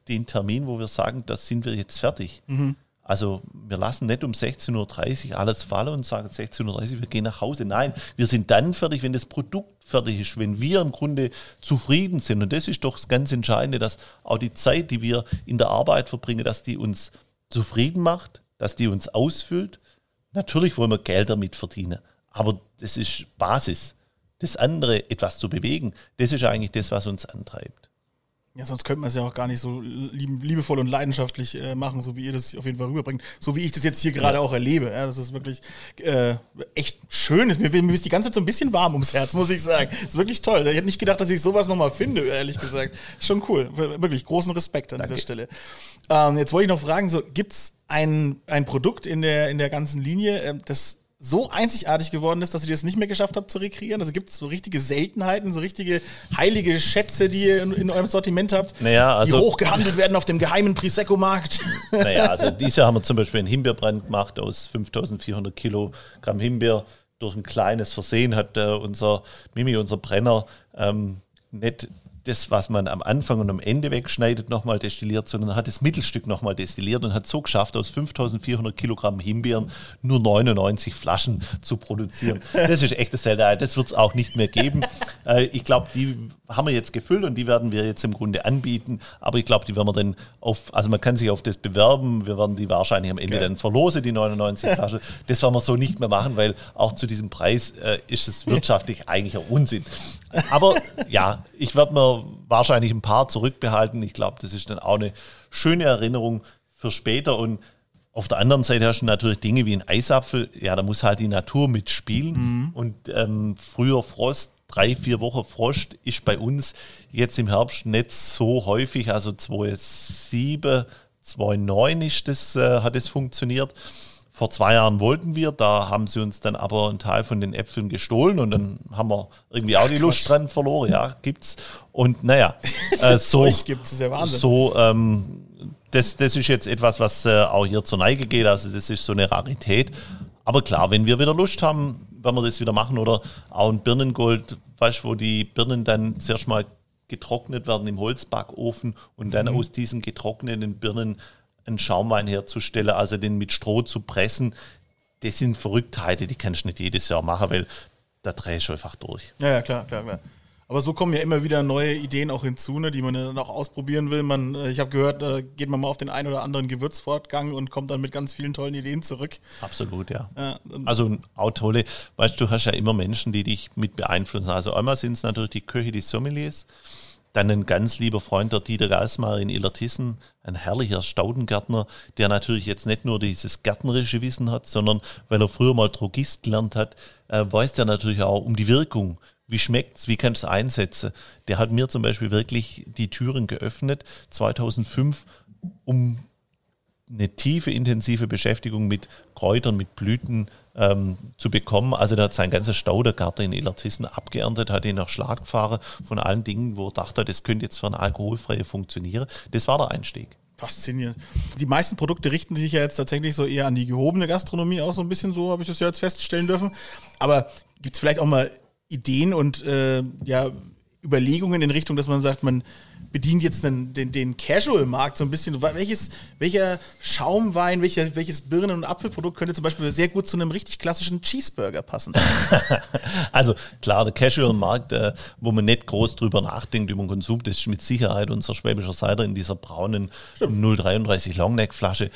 den Termin, wo wir sagen, da sind wir jetzt fertig. Mhm. Also wir lassen nicht um 16.30 Uhr alles fallen und sagen 16.30 Uhr, wir gehen nach Hause. Nein, wir sind dann fertig, wenn das Produkt fertig ist, wenn wir im Grunde zufrieden sind. Und das ist doch das ganz Entscheidende, dass auch die Zeit, die wir in der Arbeit verbringen, dass die uns zufrieden macht, dass die uns ausfüllt. Natürlich wollen wir Geld damit verdienen, aber das ist Basis. Das andere, etwas zu bewegen, das ist eigentlich das, was uns antreibt. Ja, sonst könnte man es ja auch gar nicht so liebevoll und leidenschaftlich äh, machen, so wie ihr das auf jeden Fall rüberbringt. So wie ich das jetzt hier gerade auch erlebe. Ja, das ist wirklich äh, echt schön. Mir, mir ist die ganze Zeit so ein bisschen warm ums Herz, muss ich sagen. Das ist wirklich toll. Ich hätte nicht gedacht, dass ich sowas nochmal finde, ehrlich gesagt. Schon cool. Wirklich großen Respekt an Danke. dieser Stelle. Ähm, jetzt wollte ich noch fragen, so, gibt es ein, ein Produkt in der, in der ganzen Linie, äh, das so einzigartig geworden ist, dass ihr das nicht mehr geschafft habt zu rekreieren? Also gibt es so richtige Seltenheiten, so richtige heilige Schätze, die ihr in, in eurem Sortiment habt, naja, also, die hochgehandelt werden auf dem geheimen Prisecco-Markt? Naja, also dieses Jahr haben wir zum Beispiel einen Himbeerbrand gemacht aus 5400 Kilogramm Himbeer. Durch ein kleines Versehen hat äh, unser Mimi, unser Brenner, ähm, nicht das, was man am Anfang und am Ende wegschneidet, nochmal destilliert, sondern hat das Mittelstück nochmal destilliert und hat so geschafft, aus 5400 Kilogramm Himbeeren nur 99 Flaschen zu produzieren. Das ist echt das Seltenheit. Das wird es auch nicht mehr geben. Äh, ich glaube, die haben wir jetzt gefüllt und die werden wir jetzt im Grunde anbieten. Aber ich glaube, die werden wir dann auf, also man kann sich auf das bewerben. Wir werden die wahrscheinlich am Ende okay. dann verlosen, die 99 Flaschen. Das werden wir so nicht mehr machen, weil auch zu diesem Preis äh, ist es wirtschaftlich eigentlich ein Unsinn. Aber ja, ich werde mir wahrscheinlich ein paar zurückbehalten. Ich glaube, das ist dann auch eine schöne Erinnerung für später. Und auf der anderen Seite hast du natürlich Dinge wie ein Eisapfel. Ja, da muss halt die Natur mitspielen. Mhm. Und ähm, früher Frost, drei, vier Wochen Frost ist bei uns jetzt im Herbst nicht so häufig. Also 2007, 2009 ist das, äh, hat es funktioniert. Vor zwei Jahren wollten wir, da haben sie uns dann aber einen Teil von den Äpfeln gestohlen und dann haben wir irgendwie auch die Lust dran verloren. Ja, gibt's. Und naja, äh, so, gibt's, ja so ähm, das, das ist jetzt etwas, was äh, auch hier zur Neige geht. Also das ist so eine Rarität. Aber klar, wenn wir wieder Lust haben, werden wir das wieder machen. Oder auch ein Birnengold, weißt du, wo die Birnen dann zuerst mal getrocknet werden im Holzbackofen und dann aus diesen getrockneten Birnen einen Schaumwein herzustellen, also den mit Stroh zu pressen. Das sind Verrücktheiten, die kannst du nicht jedes Jahr machen, weil da drehst du einfach durch. Ja, ja, klar, klar, klar. Aber so kommen ja immer wieder neue Ideen auch hinzu, ne, die man dann auch ausprobieren will. Man, äh, ich habe gehört, da geht man mal auf den einen oder anderen Gewürzfortgang und kommt dann mit ganz vielen tollen Ideen zurück. Absolut, ja. Ja, Also auch tolle, weißt du, du hast ja immer Menschen, die dich mit beeinflussen. Also einmal sind es natürlich die Köche, die Sommeliers, dann ein ganz lieber Freund, der Dieter Gasmar in Illertissen, ein herrlicher Staudengärtner, der natürlich jetzt nicht nur dieses gärtnerische Wissen hat, sondern weil er früher mal Drogist gelernt hat, äh, weiß der natürlich auch um die Wirkung. Wie schmeckt's? Wie kannst du es einsetzen? Der hat mir zum Beispiel wirklich die Türen geöffnet, 2005, um eine tiefe, intensive Beschäftigung mit Kräutern, mit Blüten ähm, zu bekommen. Also der hat sein ganzes Staudergarten in Illertissen abgeerntet, hat ihn nach Schlag gefahren von allen Dingen, wo er dachte, das könnte jetzt für eine alkoholfreie funktionieren. Das war der Einstieg. Faszinierend. Die meisten Produkte richten sich ja jetzt tatsächlich so eher an die gehobene Gastronomie, auch so ein bisschen so, habe ich das ja jetzt feststellen dürfen. Aber gibt es vielleicht auch mal Ideen und äh, ja, Überlegungen in Richtung, dass man sagt, man bedient jetzt den, den, den Casual-Markt so ein bisschen. Welches, welcher Schaumwein, welcher, welches Birnen- und Apfelprodukt könnte zum Beispiel sehr gut zu einem richtig klassischen Cheeseburger passen? Also klar, der Casual-Markt, äh, wo man nicht groß drüber nachdenkt über den Konsum, das ist mit Sicherheit unser schwäbischer Cider in dieser braunen 033 Longneck-Flasche.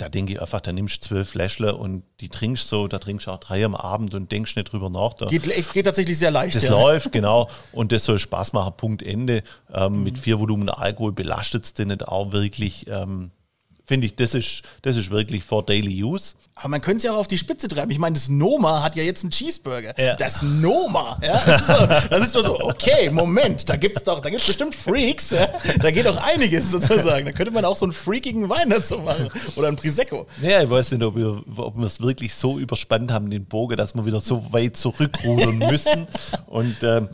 Da denke ich einfach, da nimmst du zwölf Fläschle und die trinkst so, da trinkst du auch drei am Abend und denkst nicht drüber nach. Da Geht, geht tatsächlich sehr leicht. Das ja. läuft, genau. Und das soll Spaß machen, Punkt Ende. Ähm, Mhm. Mit vier Volumen Alkohol belastet es den nicht auch wirklich. Ähm, Finde ich, das ist, das ist wirklich for daily use. Aber man könnte es ja auch auf die Spitze treiben. Ich meine, das Noma hat ja jetzt einen Cheeseburger. Ja. Das Noma, ja. Das ist, so, das ist so, okay, Moment, da gibt's doch, da gibt's bestimmt Freaks, ja. Da geht doch einiges sozusagen. Da könnte man auch so einen freakigen Wein dazu machen. Oder ein Prosecco. Ja, ich weiß nicht, ob wir, ob wir es wirklich so überspannt haben, den Bogen, dass wir wieder so weit zurückrudern müssen. Und ähm,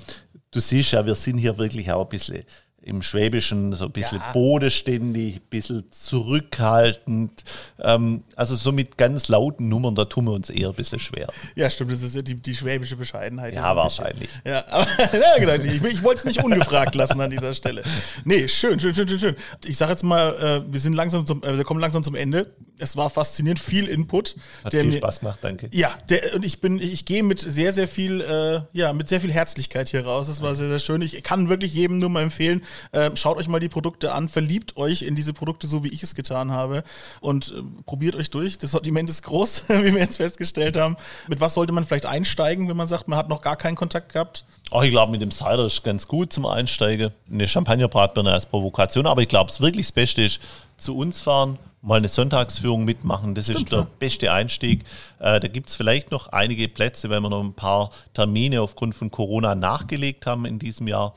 du siehst ja, wir sind hier wirklich auch ein bisschen im Schwäbischen, so ein bisschen Ja. bodenständig, ein bisschen zurückhaltend. Ähm, also so mit ganz lauten Nummern, da tun wir uns eher ein bisschen schwer. Ja, stimmt, das ist ja die, die schwäbische Bescheidenheit. Ja, bisschen. wahrscheinlich. Ja, aber, ja genau. Ich, ich wollte es nicht ungefragt lassen an dieser Stelle. Nee, schön, schön, schön, schön, schön. Ich sage jetzt mal, äh, wir sind langsam zum, äh, wir kommen langsam zum Ende. Es war faszinierend, viel Input. Hat der viel mir- Spaß gemacht, danke. Ja, der, und ich bin, ich gehe mit sehr, sehr viel, äh, ja, mit sehr viel Herzlichkeit hier raus. Das war sehr, sehr schön. Ich kann wirklich jedem nur mal empfehlen, äh, schaut euch mal die Produkte an, verliebt euch in diese Produkte, so wie ich es getan habe und äh, probiert euch durch. Das Sortiment ist groß, wie wir jetzt festgestellt haben. Mit was sollte man vielleicht einsteigen, wenn man sagt, man hat noch gar keinen Kontakt gehabt? Auch ich glaube, mit dem Cider ist ganz gut zum Einsteigen. Eine Champagnerbratbirne als Provokation, aber ich glaube, es wirklich das Beste ist, zu uns fahren, mal eine Sonntagsführung mitmachen. Das ist der beste Einstieg. Äh, da gibt es vielleicht noch einige Plätze, weil wir noch ein paar Termine aufgrund von Corona nachgelegt haben in diesem Jahr.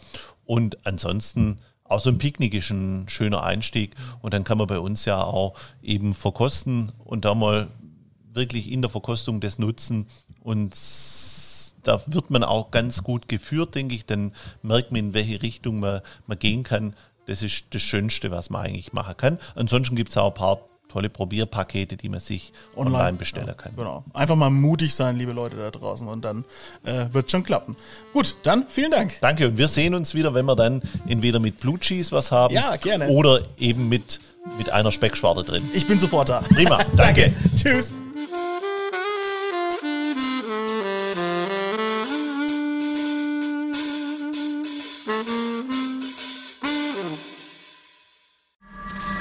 Und ansonsten auch so ein Picknick ist ein schöner Einstieg. Und dann kann man bei uns ja auch eben verkosten und da mal wirklich in der Verkostung das nutzen und da wird man auch ganz gut geführt, denke ich. Dann merkt man, in welche Richtung man, man gehen kann. Das ist das Schönste, was man eigentlich machen kann. Ansonsten gibt es auch ein paar tolle Probierpakete, die man sich online, bestellen kann. Genau. Einfach mal mutig sein, liebe Leute da draußen, und dann äh, wird schon klappen. Gut, dann vielen Dank. Danke und wir sehen uns wieder, wenn wir dann entweder mit Blue Cheese was haben Ja, gerne. oder eben mit, mit einer Speckschwarte drin. Ich bin sofort da. Prima, danke. Tschüss.